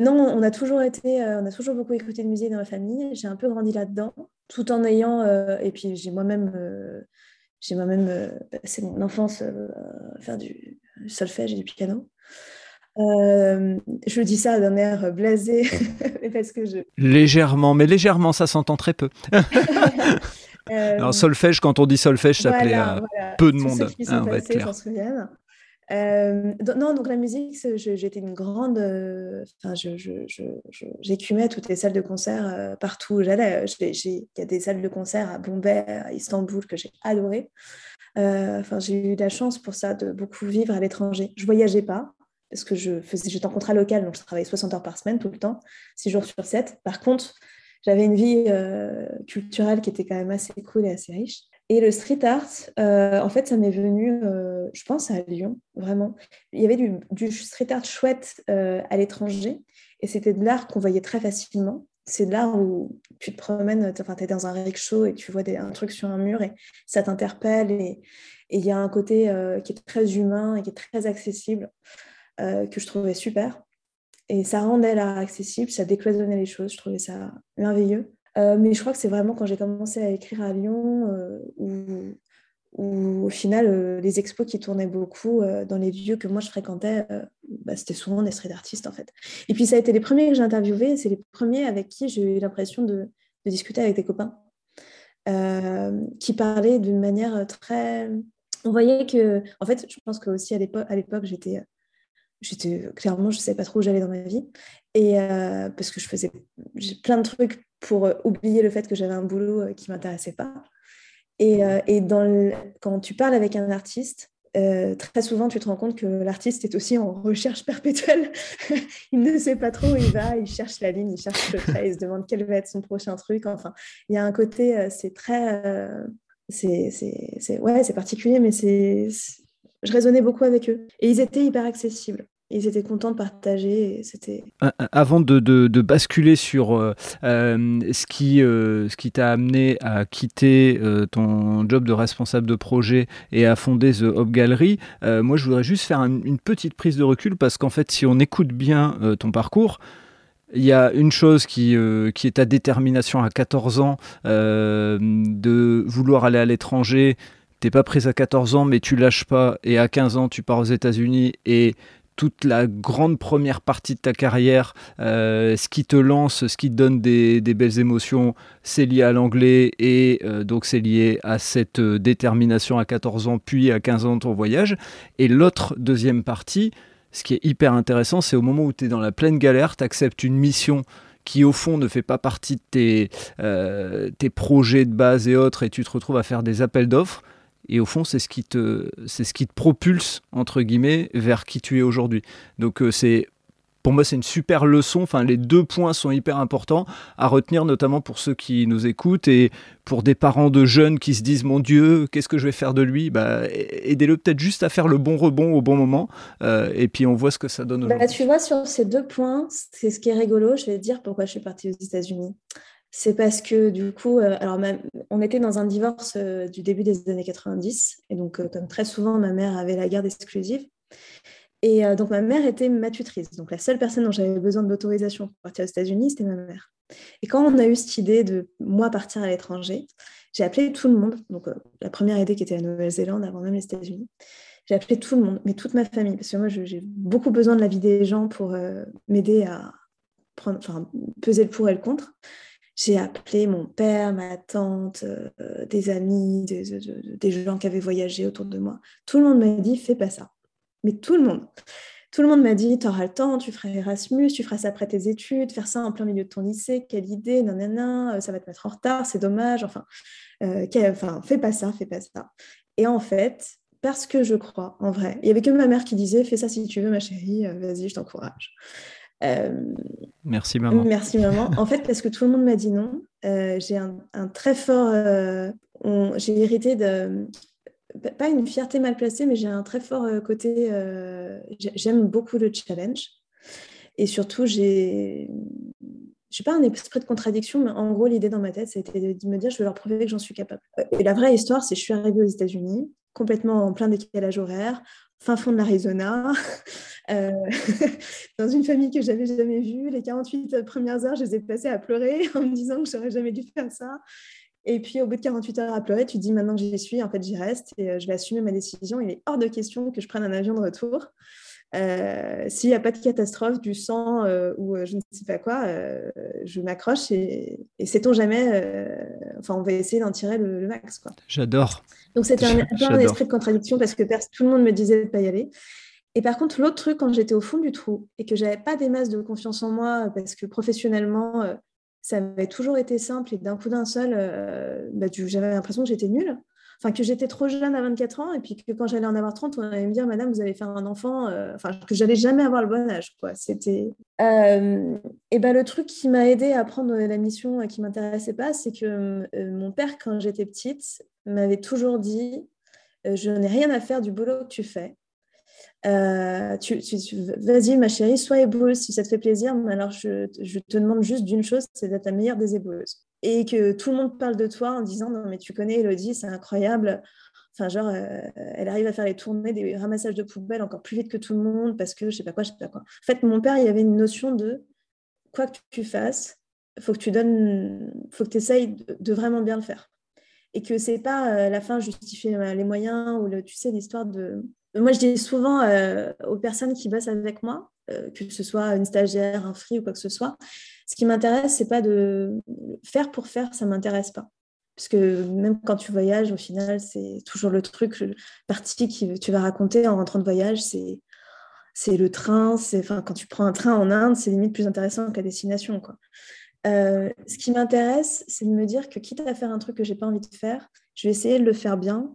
non, on a toujours été, euh, on a toujours beaucoup écouté de musique dans ma famille. J'ai un peu grandi là-dedans, tout en ayant, euh, et puis j'ai moi-même, j'ai moi-même passé mon enfance à faire du solfège et du piano. je dis ça d'un air blasé, parce que je... Légèrement, mais légèrement, ça s'entend très peu. Alors solfège, quand on dit solfège, ça plaît à peu de monde. Ceux qui sont hein. Euh, non, donc la musique, j'étais une grande. Euh, enfin, j'écumais toutes les salles de concert euh, partout où j'allais. Il y a des salles de concert à Bombay, à Istanbul que j'ai adoré. Enfin, j'ai eu la chance pour ça de beaucoup vivre à l'étranger. Je voyageais pas parce que j'étais en contrat local, donc je travaillais 60 heures par semaine tout le temps, 6 jours sur 7. Par contre, j'avais une vie culturelle qui était quand même assez cool et assez riche. Et le street art, euh, en fait, ça m'est venu, euh, je pense, à Lyon, vraiment. Il y avait du, street art chouette euh, à l'étranger, et c'était de l'art qu'on voyait très facilement. C'est de l'art où tu te promènes, tu es dans un rickshaw et tu vois un truc sur un mur et ça t'interpelle. Et il y a un côté qui est très humain et qui est très accessible, que je trouvais super. Et ça rendait l'art accessible, ça décloisonnait les choses, je trouvais ça merveilleux. Euh, mais je crois que c'est vraiment quand j'ai commencé à écrire à Lyon euh, où, au final, euh, les expos qui tournaient beaucoup dans les lieux que moi je fréquentais, bah, c'était souvent des street artistes en fait. Et puis ça a été les premiers que j'ai interviewés, c'est les premiers avec qui j'ai eu l'impression de, de, discuter avec des copains qui parlaient d'une manière très. On voyait que, en fait, je pense que aussi à l'époque, j'étais clairement je ne savais pas trop où j'allais dans ma vie et parce que je faisais plein de trucs pour euh, oublier le fait que j'avais un boulot euh, qui m'intéressait pas. Et, euh, et quand tu parles avec un artiste, très souvent, tu te rends compte que l'artiste est aussi en recherche perpétuelle. il ne sait pas trop où il va, il cherche la ligne, il cherche le trait, il se demande quel va être son prochain truc. Enfin, il y a un côté, c'est très. c'est ouais, particulier, mais c'est. Je raisonnais beaucoup avec eux. Et ils étaient hyper accessibles ils étaient contents de partager. C'était avant de, basculer sur euh, euh, ce qui euh, ce qui t'a amené à quitter ton job de responsable de projet et à fonder The Hop Gallery, moi je voudrais juste faire une petite prise de recul parce qu'en fait si on écoute bien ton parcours. Il y a une chose qui, qui est ta détermination à 14 ans de vouloir aller à l'étranger, t'es pas prise à 14 ans, mais tu lâches pas. Et à 15 ans, tu pars aux États-Unis et toute la grande première partie de ta carrière, euh, ce qui te lance, ce qui te donne des, belles émotions, c'est lié à l'anglais et euh, donc c'est lié à cette euh, détermination à 14 ans, puis à 15 ans de ton voyage. Et l'autre deuxième partie, ce qui est hyper intéressant, c'est au moment où tu es dans la pleine galère, tu acceptes une mission qui au fond ne fait pas partie de tes, tes projets de base et autres, et tu te retrouves à faire des appels d'offres et au fond, c'est ce qui te, c'est ce qui te propulse entre guillemets vers qui tu es aujourd'hui. Donc euh, c'est pour moi, c'est une super leçon. Enfin, les deux points sont hyper importants à retenir, notamment pour ceux qui nous écoutent et pour des parents de jeunes qui se disent Mon Dieu, qu'est-ce que je vais faire de lui? Bah, Aidez-le peut-être juste à faire le bon rebond au bon moment. Euh, et puis, on voit ce que ça donne bah, Tu vois, sur ces deux points, c'est ce qui est rigolo. Je vais te dire pourquoi je suis partie aux États-Unis. C'est parce que du coup, euh, alors on était dans un divorce euh, du début des années 90. Et donc, comme très souvent, ma mère avait la garde exclusive. Et euh, donc, ma mère était ma tutrice. Donc, la seule personne dont j'avais besoin de l'autorisation pour partir aux États-Unis, c'était ma mère. Et quand on a eu cette idée de moi partir à l'étranger, j'ai appelé tout le monde. Donc, euh, la première idée qui était la Nouvelle-Zélande avant même les États-Unis. J'ai appelé tout le monde, mais toute ma famille, parce que moi, j'ai beaucoup besoin de la vie des gens pour euh, m'aider à prendre, peser le pour et le contre. J'ai appelé mon père, ma tante, des amis, des, gens qui avaient voyagé autour de moi. Tout le monde m'a dit, fais pas ça mais tout le monde. Tout le monde m'a dit, tu auras le temps, tu feras Erasmus, tu feras ça après tes études, faire ça en plein milieu de ton lycée, quelle idée, nanana, euh, ça va te mettre en retard, c'est dommage, enfin, euh, enfin, fais pas ça, fais pas ça. Et en fait, parce que je crois, en vrai, il y avait que ma mère qui disait, fais ça si tu veux, ma chérie, euh, vas-y, je t'encourage. Merci maman. Merci maman. En fait, parce que tout le monde m'a dit non, j'ai un, un, très fort... j'ai hérité de, pas une fierté mal placée, mais j'ai un très fort euh, côté. Euh, j'aime beaucoup le challenge. Et surtout, j'ai. Je suis pas un esprit de contradiction, mais en gros, l'idée dans ma tête, c'était de me dire je vais leur prouver que j'en suis capable. Et la vraie histoire, c'est que je suis arrivée aux États-Unis, complètement en plein décalage horaire, fin fond de l'Arizona, euh, dans une famille que j'avais jamais vue. Les 48 premières heures, je les ai passées à pleurer en me disant que j'aurais jamais dû faire ça. Et puis, au bout de 48 heures à pleurer, tu te dis maintenant que j'y suis, en fait, j'y reste et euh, je vais assumer ma décision. Il est hors de question que je prenne un avion de retour. Euh, s'il n'y a pas de catastrophe, du sang euh, ou je ne sais pas quoi, je m'accroche et, et sait-on jamais, enfin, on va essayer d'en tirer le, max. J'adore. Donc, c'était un, un, esprit de contradiction parce que tout le monde me disait de ne pas y aller. Et par contre, l'autre truc, quand j'étais au fond du trou et que j'avais pas des masses de confiance en moi parce que professionnellement, ça avait toujours été simple et d'un coup d'un seul, euh, bah, j'avais l'impression que j'étais nulle. Que j'étais trop jeune à 24 ans et puis que quand j'allais en avoir 30, on allait me dire, Madame, vous allez faire un enfant. Euh, enfin, que j'allais jamais avoir le bon âge. Quoi. C'était. Euh, et ben, le truc qui m'a aidé à prendre la mission qui m'intéressait pas, c'est que mon père, quand j'étais petite, m'avait toujours dit Je n'ai rien à faire du boulot que tu fais. Euh, tu, vas-y, ma chérie, sois éboueuse si ça te fait plaisir, mais alors je, te demande juste d'une chose, c'est d'être la meilleure des éboueuses. Et que tout le monde parle de toi en disant Non, mais tu connais Elodie, c'est incroyable. Enfin, genre, euh, elle arrive à faire les tournées, des ramassages de poubelles encore plus vite que tout le monde parce que je sais pas quoi, je sais pas quoi. En fait, mon père, il y avait une notion de quoi que tu fasses, faut que tu donnes, faut que tu essayes de, vraiment bien le faire. Et que c'est pas euh, la fin justifier les moyens ou le, tu sais, l'histoire de moi, je dis souvent euh, aux personnes qui bossent avec moi, euh, que ce soit une stagiaire, un free ou quoi que ce soit, ce qui m'intéresse, c'est pas de faire pour faire, ça m'intéresse pas. Parce que même quand tu voyages, au final, c'est toujours le truc, le partie que tu vas raconter en rentrant de voyage, c'est c'est le train, enfin quand tu prends un train en Inde, c'est limite plus intéressant la destination. Euh, ce qui m'intéresse, c'est de me dire que quitte à faire un truc que j'ai pas envie de faire, je vais essayer de le faire bien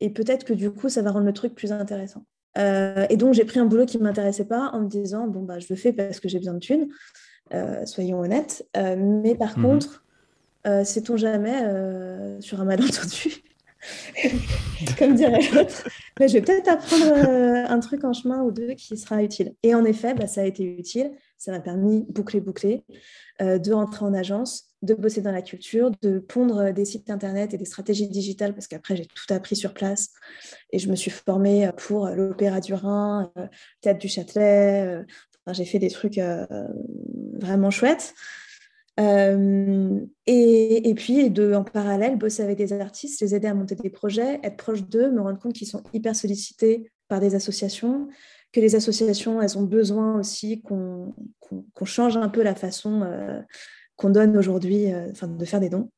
et peut-être que du coup, ça va rendre le truc plus intéressant. Euh, et donc, j'ai pris un boulot qui m'intéressait pas en me disant, bon, bah, je le fais parce que j'ai besoin de thunes, soyons honnêtes. Euh, mais par mhm. contre, sait-on jamais, sur un malentendu, comme dirait l'autre, je vais peut-être apprendre un truc en chemin ou deux qui sera utile. Et en effet, bah, ça a été utile. Ça m'a permis, boucler, boucler, de rentrer en agence, de bosser dans la culture, de pondre des sites internet et des stratégies digitales, parce qu'après, j'ai tout appris sur place. Et je me suis formée pour l'Opéra du Rhin, le Théâtre du Châtelet. J'ai fait des trucs vraiment chouettes. et, et, puis, en parallèle, bosser avec des artistes, les aider à monter des projets, être proche d'eux, me rendre compte qu'ils sont hyper sollicités par des associations, que les associations, elles ont besoin aussi qu'on change un peu la façon qu'on donne aujourd'hui, euh, enfin de faire des dons.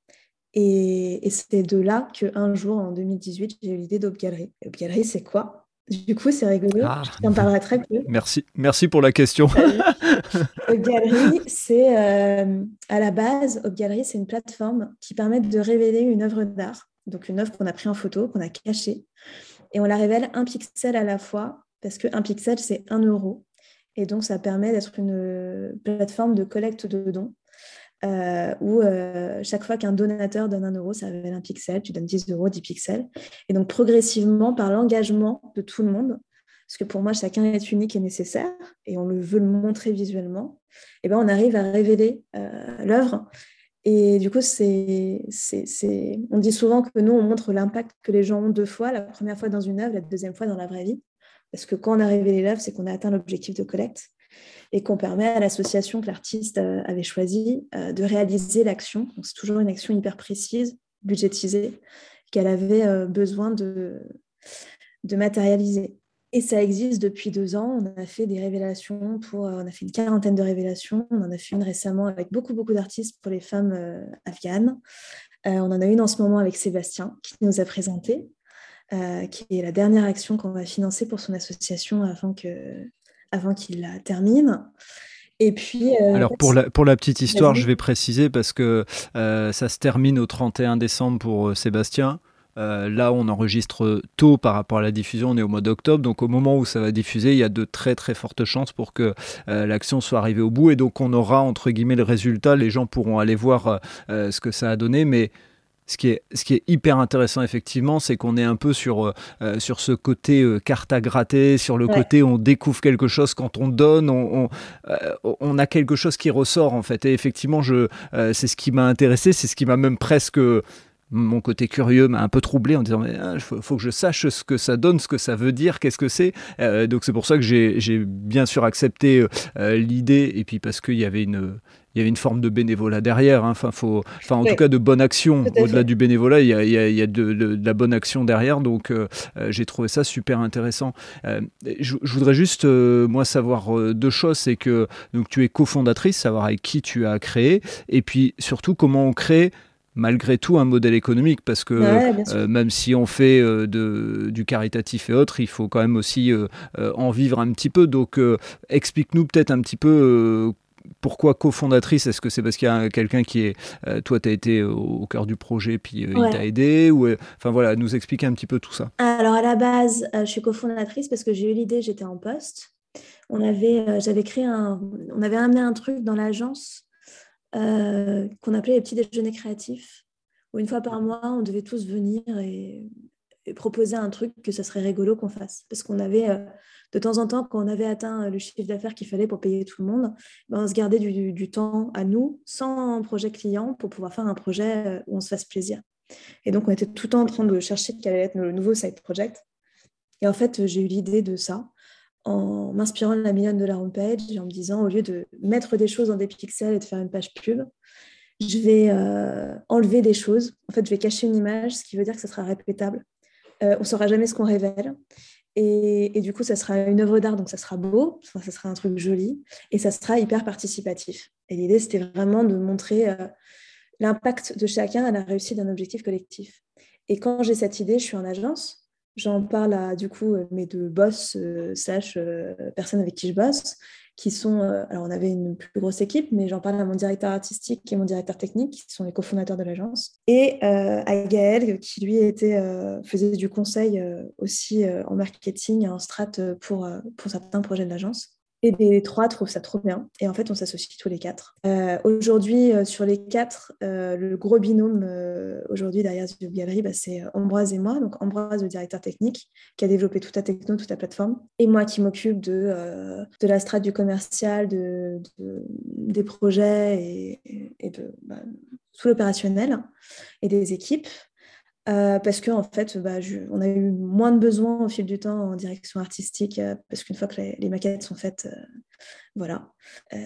Et, c'est de là qu'un jour, en 2018, j'ai eu l'idée d'Op Gallery. Op Gallery, c'est quoi? Du coup, c'est rigolo. Ah. Je t'en parlerai très peu. Merci, merci pour la question. Op Gallery, c'est euh, à la base, Op Gallery, c'est une plateforme qui permet de révéler une œuvre d'art. Donc une œuvre qu'on a pris en photo, qu'on a cachée. Et on la révèle un pixel à la fois, parce qu'un pixel, c'est un euro. Et donc, ça permet d'être une plateforme de collecte de dons euh, où euh, chaque fois qu'un donateur donne un euro, ça révèle un pixel, tu donnes 10 euros, 10 pixels. Et donc progressivement, par l'engagement de tout le monde, parce que pour moi, chacun est unique et nécessaire, et on le veut le montrer visuellement, et eh ben, on arrive à révéler euh, l'œuvre. Et du coup, c'est, c'est, on dit souvent que nous, on montre l'impact que les gens ont deux fois, la première fois dans une œuvre, la deuxième fois dans la vraie vie. Parce que quand on a révélé l'œuvre, c'est qu'on a atteint l'objectif de collecte et qu'on permet à l'association que l'artiste euh, avait choisie euh, de réaliser l'action. C'est toujours une action hyper précise, budgétisée, qu'elle avait euh, besoin de, matérialiser. Et ça existe depuis deux ans. On a fait des révélations pour, on a fait une quarantaine de révélations. On en a fait une récemment avec beaucoup, beaucoup d'artistes pour les femmes afghanes. on en a une en ce moment avec Sébastien qui nous a présenté, qui est la dernière action qu'on va financer pour son association avant que avant qu'il la termine. Et puis, euh, Alors pour la, pour la petite histoire, je vais préciser parce que euh, ça se termine au 31 décembre pour euh, Sébastien. là, on enregistre tôt par rapport à la diffusion, on est au mois d'octobre, donc au moment où ça va diffuser, il y a de très très fortes chances pour que l'action soit arrivée au bout, et donc on aura entre guillemets le résultat, les gens pourront aller voir ce que ça a donné, mais ce qui, est, ce qui est hyper intéressant, effectivement, c'est qu'on est un peu sur, euh, euh, sur ce côté euh, carte à gratter, sur le côté on découvre quelque chose quand on donne, on, on, a quelque chose qui ressort, en fait. Et effectivement, je, c'est ce qui m'a intéressé, c'est ce qui m'a même presque mon côté curieux m'a un peu troublé en disant il ah, faut, que je sache ce que ça donne, ce que ça veut dire, qu'est-ce que c'est. donc c'est pour ça que j'ai bien sûr accepté l'idée et puis parce qu'il y avait une il y avait une forme de bénévolat derrière. Hein. Enfin, faut, enfin, en tout cas, de bonne action. Au-delà du bénévolat, il y a, il y a, de, la bonne action derrière. Donc, euh, euh, j'ai trouvé ça super intéressant. Euh, je, voudrais juste, moi, savoir deux choses. C'est que donc, tu es cofondatrice, savoir avec qui tu as créé. Et puis, surtout, comment on crée malgré tout un modèle économique parce que même si on fait de, du caritatif et autres, il faut quand même aussi en vivre un petit peu. Donc explique-nous peut-être un petit peu pourquoi cofondatrice? Est-ce que c'est parce qu'il y a quelqu'un qui est. Euh, toi, tu as été au, cœur du projet, puis euh, il t'a aidé ou, euh, Enfin voilà, nous expliquer un petit peu tout ça. Alors à la base, je suis cofondatrice parce que j'ai eu l'idée, j'étais en poste. On avait, j'avais créé un, on avait amené un truc dans l'agence qu'on appelait les petits déjeuners créatifs, où une fois par mois, on devait tous venir et, et proposer un truc que ça serait rigolo qu'on fasse. Parce qu'on avait de temps en temps, quand on avait atteint le chiffre d'affaires qu'il fallait pour payer tout le monde, ben, on se gardait du, temps à nous, sans projet client, pour pouvoir faire un projet euh, où on se fasse plaisir. Et donc, on était tout le temps en train de chercher quel allait être le nouveau side project. Et en fait, j'ai eu l'idée de ça en m'inspirant de la million de la homepage et en me disant, au lieu de mettre des choses dans des pixels et de faire une page pub, je vais euh, enlever des choses. En fait, je vais cacher une image, ce qui veut dire que ce sera répétable. Euh, on ne saura jamais ce qu'on révèle. Et, du coup, ça sera une œuvre d'art, donc ça sera beau, ça sera un truc joli, et ça sera hyper participatif. Et l'idée, c'était vraiment de montrer euh, l'impact de chacun à la réussite d'un objectif collectif. Et quand j'ai cette idée, je suis en agence, j'en parle à du coup mes deux boss euh, slash euh, personnes avec qui je bosse, qui sont, euh, alors on avait une plus grosse équipe, mais j'en parle à mon directeur artistique et mon directeur technique, qui sont les cofondateurs de l'agence, et euh, à Gaël, qui lui était, euh, faisait du conseil aussi en marketing et en strat pour, pour certains projets de l'agence. Et les trois trouvent ça trop bien. Et en fait, on s'associe tous les quatre. Euh, aujourd'hui, euh, sur les quatre, euh, le gros binôme aujourd'hui derrière The Gallery, bah, c'est Ambroise et moi. Donc Ambroise, le directeur technique, qui a développé toute la techno, toute la plateforme. Et moi qui m'occupe de, la strate du commercial, de, des projets et, et de bah, tout l'opérationnel et des équipes. Euh, parce qu'en en fait, bah, on a eu moins de besoins au fil du temps en direction artistique, euh, parce qu'une fois que les, maquettes sont faites, euh, voilà, on,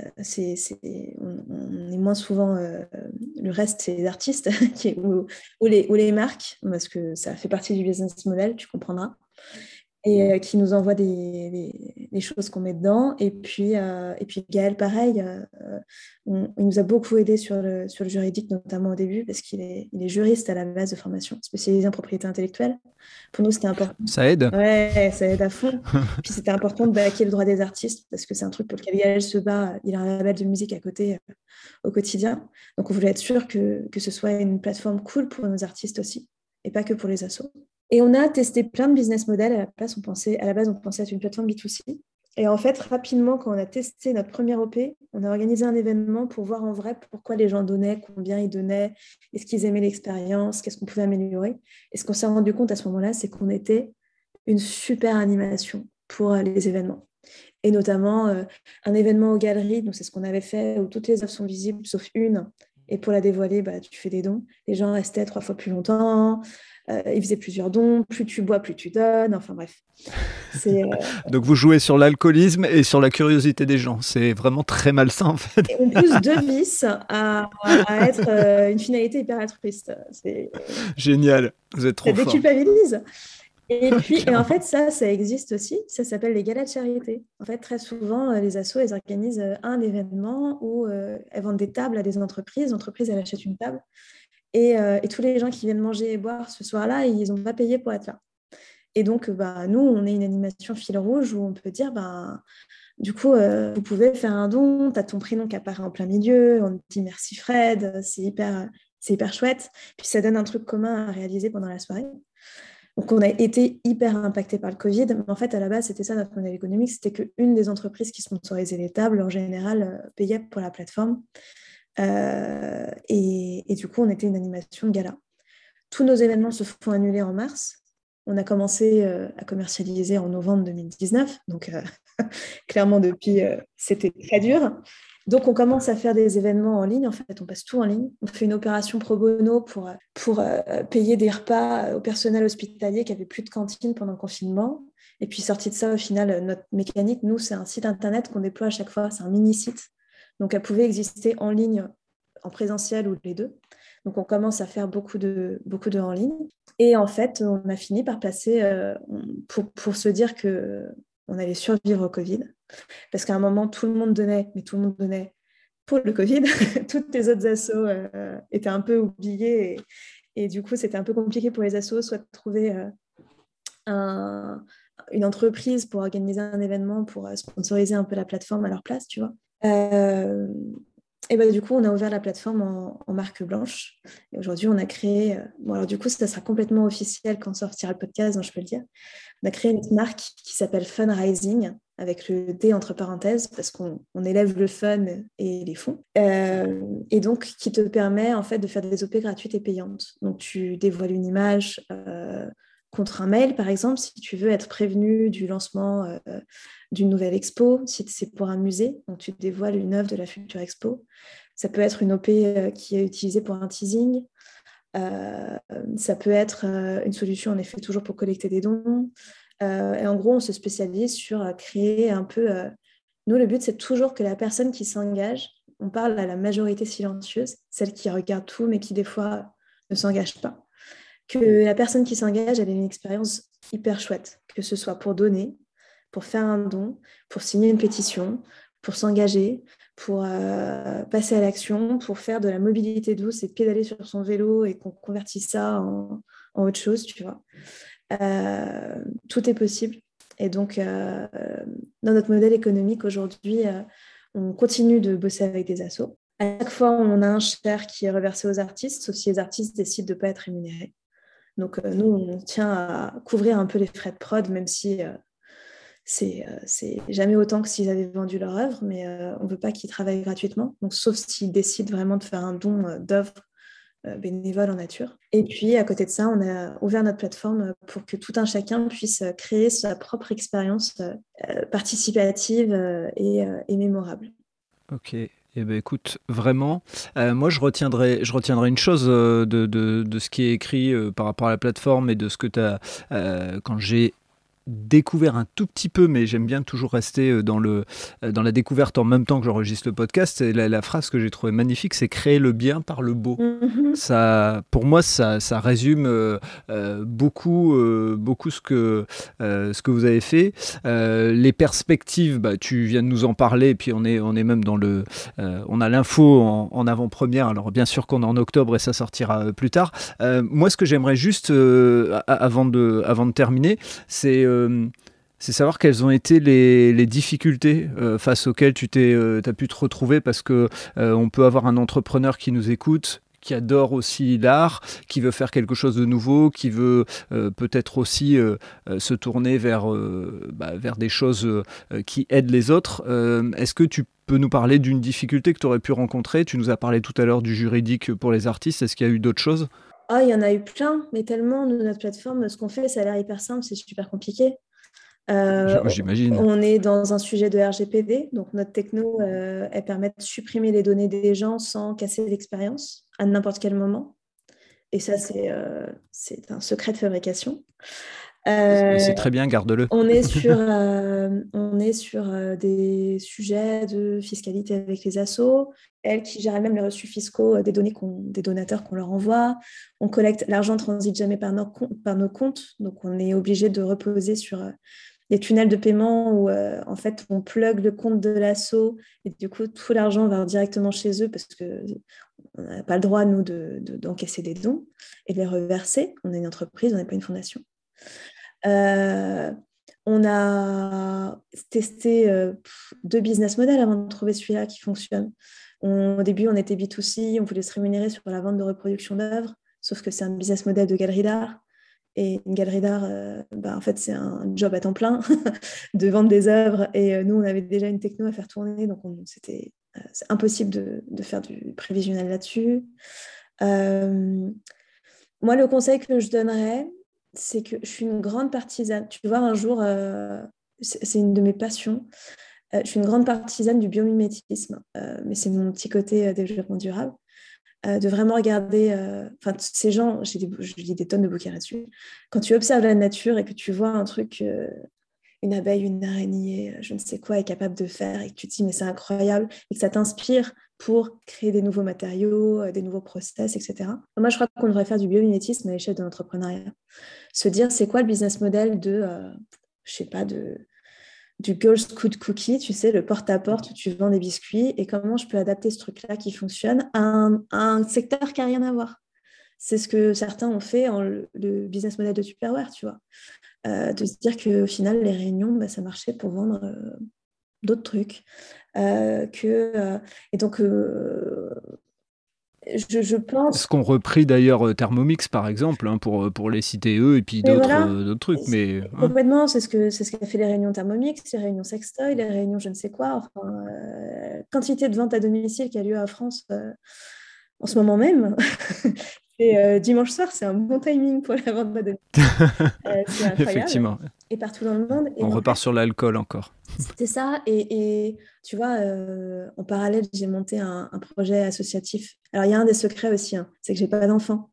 est moins souvent, le reste c'est les artistes ou les marques, parce que ça fait partie du business model, tu comprendras et euh, qui nous envoie des, des, choses qu'on met dedans. Et puis, euh, et puis Gaël, pareil, euh, il nous a beaucoup aidé sur le, sur le juridique, notamment au début, parce qu'il est, il est juriste à la base de formation, spécialisé en propriété intellectuelle. Pour nous, c'était important. Ça aide Ouais, ça aide à fond. puis c'était important de baquer le droit des artistes, parce que c'est un truc pour lequel Gaël se bat. Il a un label de musique à côté au quotidien. Donc on voulait être sûr que, que ce soit une plateforme cool pour nos artistes aussi, et pas que pour les assos. Et on a testé plein de business models. À la, on pensait, à base, on pensait être une plateforme B2C. Et en fait, rapidement, quand on a testé notre première OP, on a organisé un événement pour voir en vrai pourquoi les gens donnaient, combien ils donnaient, est-ce qu'ils aimaient l'expérience, qu'est-ce qu'on pouvait améliorer. Et ce qu'on s'est rendu compte à ce moment-là, c'est qu'on était une super animation pour euh, les événements. Et notamment euh, un événement aux galeries, donc c'est ce qu'on avait fait, où toutes les œuvres sont visibles sauf une. Et pour la dévoiler, bah, tu fais des dons. Les gens restaient trois fois plus longtemps. Euh, il faisait plusieurs dons. Plus tu bois, plus tu donnes. Enfin bref. Euh, Donc vous jouez sur l'alcoolisme et sur la curiosité des gens. C'est vraiment très malsain en fait. Et on pousse deux vices à, être euh, une finalité hyper altruiste. Génial. Vous êtes trop ça déculpabilise. Et puis, et en fait, ça, ça existe aussi. Ça s'appelle les galas de charité. En fait, très souvent, les assos, elles organisent un événement où elles vendent des tables à des entreprises. L'entreprise, elle achète une table. Euh, et, tous les gens qui viennent manger et boire ce soir-là, ils n'ont pas payé pour être là. Et donc, bah, nous, on est une animation fil rouge où on peut dire, bah, du coup, euh, vous pouvez faire un don, tu as ton prénom qui apparaît en plein milieu, on dit merci Fred, c'est hyper, hyper chouette. Puis ça donne un truc commun à réaliser pendant la soirée. Donc, on a été hyper impacté par le Covid. Mais en fait, à la base, c'était ça notre modèle économique. C'était qu'une des entreprises qui sponsorisait les tables, en général, euh, payait pour la plateforme. Euh, et, du coup, on était une animation de gala. Tous nos événements se font annuler en mars. On a commencé euh, à commercialiser en novembre 2019. Donc, euh, clairement, depuis, c'était très dur. Donc, on commence à faire des événements en ligne. En fait, on passe tout en ligne. On fait une opération pro bono pour, pour payer des repas au personnel hospitalier qui avait plus de cantine pendant le confinement. Et puis, sorti de ça, au final, notre mécanique, nous, c'est un site internet qu'on déploie à chaque fois. C'est un mini-site donc, elle pouvait exister en ligne, en présentiel ou les deux. Donc, on commence à faire beaucoup de, beaucoup de en ligne. Et en fait, on a fini par placer, euh, pour, pour, se dire qu'on allait survivre au Covid. Parce qu'à un moment, tout le monde donnait, mais tout le monde donnait pour le Covid. Toutes les autres assos euh, étaient un peu oubliées. Et, du coup, c'était un peu compliqué pour les assos, soit de trouver euh, un, une entreprise pour organiser un événement, pour sponsoriser un peu la plateforme à leur place, tu vois. Euh, et bah, du coup, on a ouvert la plateforme en, marque blanche. Et aujourd'hui, on a créé. Euh, bon, alors du coup, ça sera complètement officiel quand sortira le podcast, hein, je peux le dire. On a créé une marque qui s'appelle Funrising, avec le D entre parenthèses, parce qu'on élève le fun et les fonds. Euh, et donc, qui te permet en fait de faire des OP gratuites et payantes. Donc, tu dévoiles une image contre un mail, par exemple, si tu veux être prévenu du lancement euh, d'une nouvelle expo, si c'est pour un musée, donc tu dévoiles une œuvre de la future expo. Ça peut être une OP euh, qui est utilisée pour un teasing. Euh, ça peut être une solution, en effet, toujours pour collecter des dons. et en gros, on se spécialise sur créer un peu... nous, le but, c'est toujours que la personne qui s'engage, on parle à la majorité silencieuse, celle qui regarde tout, mais qui des fois ne s'engage pas que la personne qui s'engage, elle ait une expérience hyper chouette, que ce soit pour donner, pour faire un don, pour signer une pétition, pour s'engager, pour euh, passer à l'action, pour faire de la mobilité douce et pédaler sur son vélo et qu'on convertisse ça en, autre chose, tu vois. Euh, tout est possible. Et donc, euh, dans notre modèle économique aujourd'hui, on continue de bosser avec des assos. À chaque fois, on a un share qui est reversé aux artistes, sauf si les artistes décident de ne pas être rémunérés. Donc, euh, nous, on tient à couvrir un peu les frais de prod, même si euh, euh, c'est jamais autant que s'ils avaient vendu leur œuvre, mais on ne veut pas qu'ils travaillent gratuitement, donc, sauf s'ils décident vraiment de faire un don d'œuvre bénévole en nature. Et puis, à côté de ça, on a ouvert notre plateforme pour que tout un chacun puisse créer sa propre expérience participative et, et mémorable. Ok, eh ben, écoute, vraiment, euh, moi je retiendrai, je retiendrai une chose euh, de, de, de, ce qui est écrit euh, par rapport à la plateforme et de ce que tu as, quand j'ai découvert un tout petit peu, mais j'aime bien toujours rester euh, dans, le, euh, dans la découverte en même temps que j'enregistre le podcast. Et la, phrase que j'ai trouvée magnifique, c'est créer le bien par le beau. Mm-hmm. Ça, pour moi, ça, ça résume euh, beaucoup, beaucoup ce que, ce que vous avez fait. les perspectives, bah, tu viens de nous en parler, et puis on est, on est même dans le, on a l'info en, en avant-première. Alors bien sûr qu'on est en octobre et ça sortira plus tard. moi, ce que j'aimerais juste avant de, avant de terminer, c'est euh, c'est savoir quelles ont été les, difficultés euh, face auxquelles tu t'es, euh, as pu te retrouver parce que on peut avoir un entrepreneur qui nous écoute qui adore aussi l'art, qui veut faire quelque chose de nouveau, qui veut peut-être aussi se tourner vers, bah, vers des choses qui aident les autres. Est-ce que tu peux nous parler d'une difficulté que tu aurais pu rencontrer? Tu nous as parlé tout à l'heure du juridique pour les artistes. Est-ce qu'il y a eu d'autres choses? Ah, il y en a eu plein, mais tellement, notre plateforme, ce qu'on fait, ça a l'air hyper simple, c'est super compliqué. Euh, j'imagine. On est dans un sujet de RGPD, donc notre techno, euh, elle permet de supprimer les données des gens sans casser l'expérience à n'importe quel moment. Et ça, c'est euh, un secret de fabrication. C'est très bien, garde-le. On est sur, on est sur des sujets de fiscalité avec les assos, elles qui gèrent même les reçus fiscaux des données des donateurs qu'on leur envoie. On collecte, l'argent transite jamais par nos, par nos comptes, donc on est obligé de reposer sur des tunnels de paiement où euh, en fait on plug le compte de l'assaut et du coup tout l'argent va directement chez eux parce que on n'a pas le droit nous d'encaisser de, des dons et de les reverser. On est une entreprise, on n'est pas une fondation. Euh, on a testé euh, deux business models avant de trouver celui-là qui fonctionne. au début, on était B2C, on voulait se rémunérer sur la vente de reproduction d'œuvres, sauf que c'est un business model de galerie d'art. Et une galerie d'art, euh, bah, en fait, c'est un job à temps plein de vendre des œuvres. Et nous, on avait déjà une techno à faire tourner, donc c'était impossible de, faire du prévisionnel là-dessus. moi, le conseil que je donnerais, c'est que je suis une grande partisane. Tu vois, un jour, c'est une de mes passions. je suis une grande partisane du biomimétisme, mais c'est mon petit côté développement durable. Euh, de vraiment regarder, euh, enfin, ces gens, j'ai je lis des tonnes de bouquins là-dessus. Quand tu observes la nature et que tu vois un truc, euh, une abeille, une araignée, je ne sais quoi, est capable de faire, et que tu te dis, mais c'est incroyable, et que ça t'inspire pour créer des nouveaux matériaux, des nouveaux process, etc. Moi, je crois qu'on devrait faire du biomimétisme à l'échelle de l'entrepreneuriat. Se dire, c'est quoi le business model de, je sais pas, du Girls Good Cookie, tu sais, le porte-à-porte où tu vends des biscuits, et comment je peux adapter ce truc-là qui fonctionne à un, secteur qui n'a rien à voir. C'est ce que certains ont fait en le, business model de Tupperware, tu vois. Euh, de se dire qu'au final, les réunions, bah, ça marchait pour vendre euh, d'autres trucs. Euh, que, et donc, je, pense. Ce qu'ont repris d'ailleurs euh, Thermomix, par exemple, hein, pour, euh, pour les citer eux, et puis d'autres euh, trucs. Mais, hein. Complètement, c'est ce qu'a ce qu'a fait les réunions Thermomix, les réunions Sextoy, les réunions je ne sais quoi. Enfin, quantité de ventes à domicile qui a lieu à France en ce moment même. Et dimanche soir, c'est un bon timing pour la vente c'est incroyable. Effectivement. Et partout dans le monde. On repart sur l'alcool encore. C'est ça. Et, tu vois, euh, en parallèle, j'ai monté un, projet associatif. Alors, il y a un des secrets aussi, hein, c'est que j'ai pas d'enfants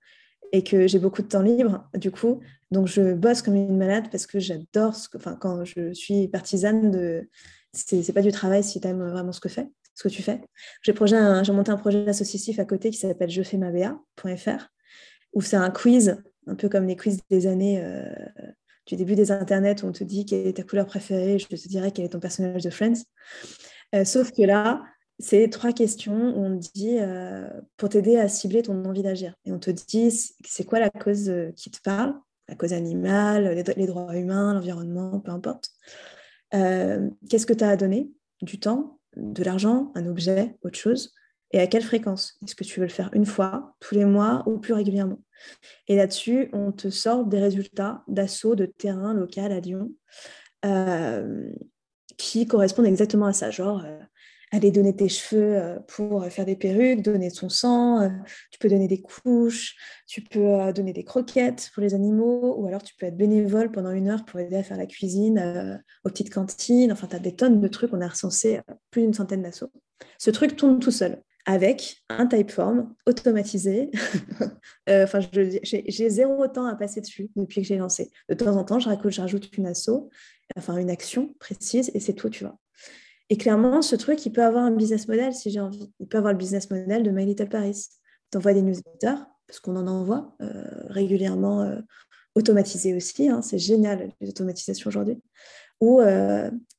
et que j'ai beaucoup de temps libre, du coup. Donc, je bosse comme une malade parce que j'adore, ce que, enfin, quand je suis partisane de. C'est pas du travail si tu aimes vraiment ce que, fait, ce que tu fais. J'ai monté un projet associatif à côté qui s'appelle je fais ma où c'est un quiz, un peu comme les quiz des années. Euh, du début des internets où on te dit quelle est ta couleur préférée, je te dirais quel est ton personnage de Friends. Euh, sauf que là, c'est trois questions où on dit euh, pour t'aider à cibler ton envie d'agir. Et on te dit c'est quoi la cause qui te parle, la cause animale, les, droits humains, l'environnement, peu importe. Qu'est-ce que tu as à donner? Du temps, de l'argent, un objet, autre chose? Et à quelle fréquence Est-ce que tu veux le faire? Une fois, tous les mois ou plus régulièrement? Et là-dessus, on te sort des résultats d'assaut de terrain local à Lyon euh, qui correspondent exactement à ça, genre euh, aller donner tes cheveux euh, pour faire des perruques, donner son sang, tu peux donner des couches, tu peux donner des croquettes pour les animaux, ou alors tu peux être bénévole pendant une heure pour aider à faire la cuisine aux petites cantines. Enfin, tu as des tonnes de trucs, on a recensé plus d'une centaine d'assauts. Ce truc tourne tout seul avec un typeform automatisé. Euh, enfin, j'ai zéro temps à passer dessus depuis que j'ai lancé. De temps en temps, je rajoute une asso, enfin une action précise, et c'est tout, tu vois. Et clairement, ce truc, il peut avoir un business model si j'ai envie. Il peut avoir le business model de My Little Paris. Tu envoies des newsletters, parce qu'on en envoie euh, régulièrement, euh, automatisés aussi. Hein, c'est génial, les automatisations aujourd'hui. Ou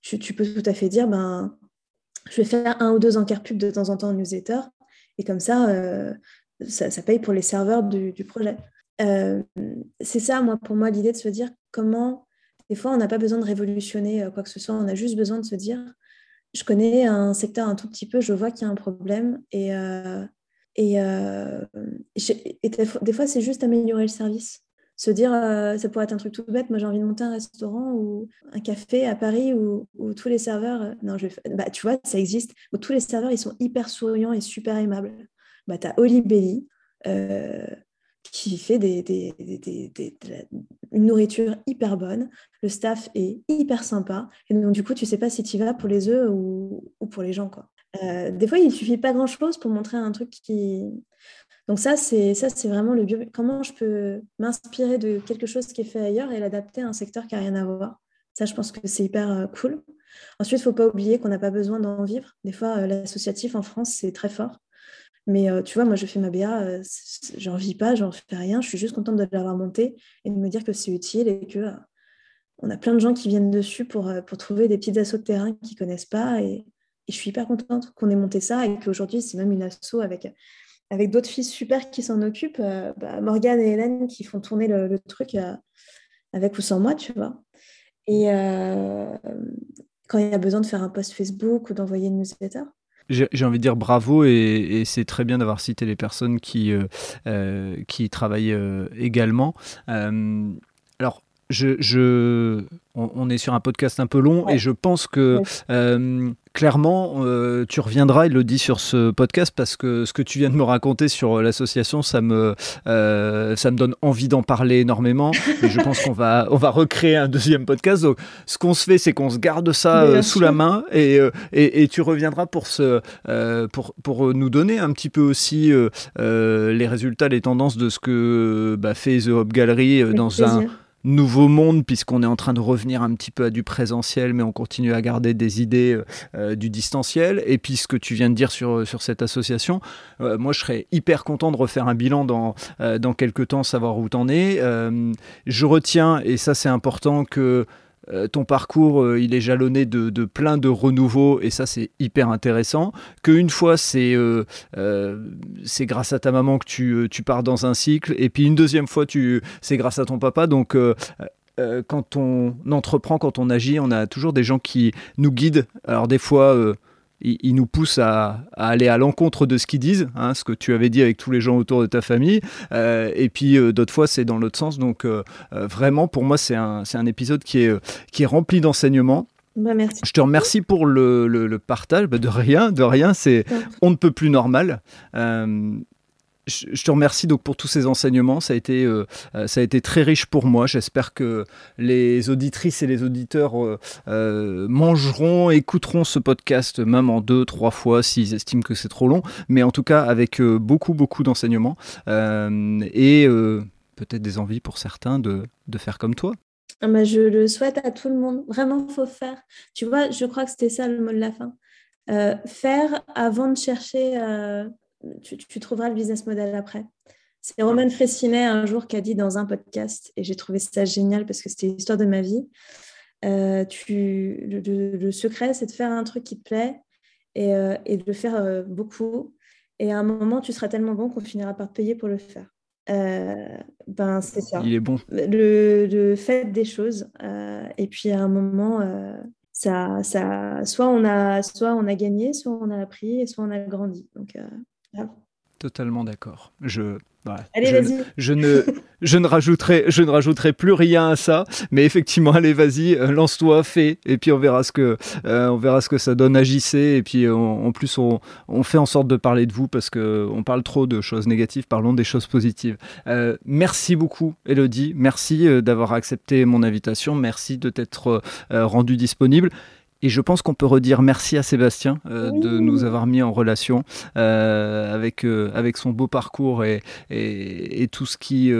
tu, tu, peux tout à fait dire, ben, je vais faire un ou deux encarts pub de temps en temps en newsletter. Et comme ça, euh, ça, paye pour les serveurs du, projet. Euh, c'est ça, moi, pour moi, l'idée de se dire comment, des fois, on n'a pas besoin de révolutionner euh, quoi que ce soit, on a juste besoin de se dire, je connais un secteur un tout petit peu, je vois qu'il y a un problème et Et, des fois, c'est juste améliorer le service. Se dire, ça pourrait être un truc tout bête. Moi, j'ai envie de monter un restaurant ou un café à Paris où, tous les serveurs, non, je bah, tu vois, ça existe, où tous les serveurs, ils sont hyper souriants et super aimables. Bah, tu as Oli Belly, qui fait des, une nourriture hyper bonne. Le staff est hyper sympa. Et donc, du coup, tu sais pas si tu vas pour les œufs ou, pour les gens. Quoi. Euh, des fois, il suffit pas grand-chose pour montrer un truc qui... Donc ça, c'est ça, c'est vraiment le bio... Comment je peux m'inspirer de quelque chose qui est fait ailleurs et l'adapter à un secteur qui n'a rien à voir. Ça, je pense que c'est hyper euh, cool. Ensuite, il ne faut pas oublier qu'on n'a pas besoin d'en vivre. Des fois, euh, l'associatif en France, c'est très fort. Mais euh, tu vois, moi, je fais ma BA, j'en vis pas, j'en fais rien. Je suis juste contente de l'avoir montée et de me dire que c'est utile et que on a plein de gens qui viennent dessus pour, trouver des petites assauts de terrain qu'ils connaissent pas. Et, je suis hyper contente qu'on ait monté ça et qu'aujourd'hui, c'est même une asso avec, avec d'autres filles super qui s'en occupent. Bah, Morgane et Hélène qui font tourner le, truc avec ou sans moi, tu vois. Et quand il y a besoin de faire un post Facebook ou d'envoyer une newsletter, j'ai envie de dire bravo et, c'est très bien d'avoir cité les personnes qui, euh, euh, qui travaillent euh, également. Alors, je, je on, est sur un podcast un peu long et je pense que clairement, euh, tu reviendras, il le dit sur ce podcast, parce que ce que tu viens de me raconter sur euh, l'association, ça me, euh, ça me donne envie d'en parler énormément. et je pense qu'on va, on va recréer un deuxième podcast. Donc, ce qu'on se fait, c'est qu'on se garde ça sous la main et, et, tu reviendras pour, ce, pour, pour nous donner un petit peu aussi les résultats, les tendances de ce que bah, fait The Hop Gallery dans un nouveau monde puisqu'on est en train de revenir un petit peu à du présentiel mais on continue à garder des idées euh, euh, du distanciel. Et puis ce que tu viens de dire sur, sur cette association euh, moi je serais hyper content de refaire un bilan dans, dans quelques temps savoir où t'en es. Je retiens et ça c'est important que euh, ton parcours, euh, il est jalonné de, plein de renouveaux et ça c'est hyper intéressant. Qu'une fois c'est euh, c'est grâce à ta maman que tu, tu, pars dans un cycle et puis une deuxième fois c'est grâce à ton papa. Donc quand on entreprend, quand on agit, on a toujours des gens qui nous guident. Alors des fois ils, nous poussent à, aller à l'encontre de ce qu'ils disent, hein, ce que tu avais dit avec tous les gens autour de ta famille. Euh, et puis euh, d'autres fois, c'est dans l'autre sens. Donc euh, vraiment, pour moi, c'est un, un, épisode qui est, qui est rempli d'enseignements. Bah, merci. Je te remercie pour le, le, partage. Bah, de rien, de rien. C'est on ne peut plus normal je te remercie donc pour tous ces enseignements. Ça a été, euh, euh, ça a été très riche pour moi. J'espère que les auditrices et les auditeurs euh, mangeront, écouteront ce podcast même en deux, trois fois s'ils estiment que c'est trop long. Mais en tout cas, avec beaucoup, beaucoup d'enseignements et peut-être des envies pour certains de, de faire comme toi. Ah bah, je le souhaite à tout le monde. Vraiment, faut faire. Tu vois, je crois que c'était ça le mot de la fin. faire avant de chercher tu, trouveras le business model après. C'est Roman Fressinet un jour qui a dit dans un podcast, et j'ai trouvé ça génial parce que c'était l'histoire de ma vie. Euh, tu, le, secret, c'est de faire un truc qui te plaît et, euh, de le faire euh, beaucoup. Et à un moment, tu seras tellement bon qu'on finira par te payer pour le faire. ben, c'est ça. Il est bon. Le, le fait des choses. et puis à un moment, ça, ça, soit, on a, soit on a gagné, soit on a appris, et soit on a grandi. Donc, Totalement d'accord. Je, allez, je, je, ne, je, ne rajouterai, je ne rajouterai plus rien à ça, mais effectivement, allez, vas-y, euh, lance-toi, fais, et puis on verra ce que, euh, on verra ce que ça donne, agissez, et puis en plus, on, on, fait en sorte de parler de vous parce qu'on parle trop de choses négatives, parlons des choses positives. Euh, merci beaucoup, Elodie, merci d'avoir accepté mon invitation, merci de t'être rendu disponible. Et je pense qu'on peut redire merci à Sébastien euh, de nous avoir mis en relation euh, avec, euh, avec son beau parcours et, et, tout ce qui,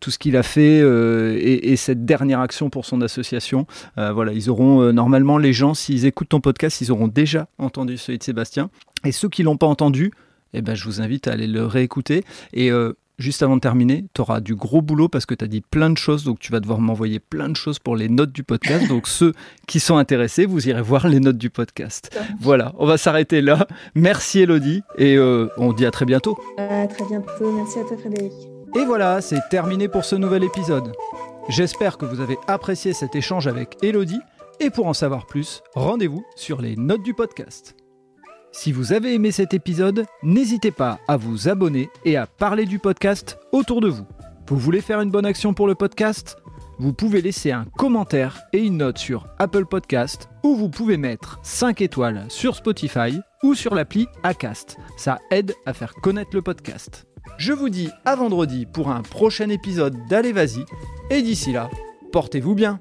tout ce qu'il a fait et, cette dernière action pour son association. voilà, ils auront normalement les gens, s'ils écoutent ton podcast, ils auront déjà entendu celui de Sébastien. Et ceux qui l'ont pas entendu, eh ben, je vous invite à aller le réécouter. Et juste avant de terminer, tu auras du gros boulot parce que tu as dit plein de choses, donc tu vas devoir m'envoyer plein de choses pour les notes du podcast. donc ceux qui sont intéressés, vous irez voir les notes du podcast. Voilà, on va s'arrêter là. Merci Elodie et euh, on dit à très bientôt. À très bientôt, merci à toi Frédéric. Et voilà, c'est terminé pour ce nouvel épisode. J'espère que vous avez apprécié cet échange avec Elodie et pour en savoir plus, rendez-vous sur les notes du podcast. Si vous avez aimé cet épisode, n'hésitez pas à vous abonner et à parler du podcast autour de vous. Vous voulez faire une bonne action pour le podcast? Vous pouvez laisser un commentaire et une note sur Apple Podcast ou vous pouvez mettre 5 étoiles sur Spotify ou sur l'appli Acast. Ça aide à faire connaître le podcast. Je vous dis à vendredi pour un prochain épisode d'Allez Vas-y et d'ici là, portez-vous bien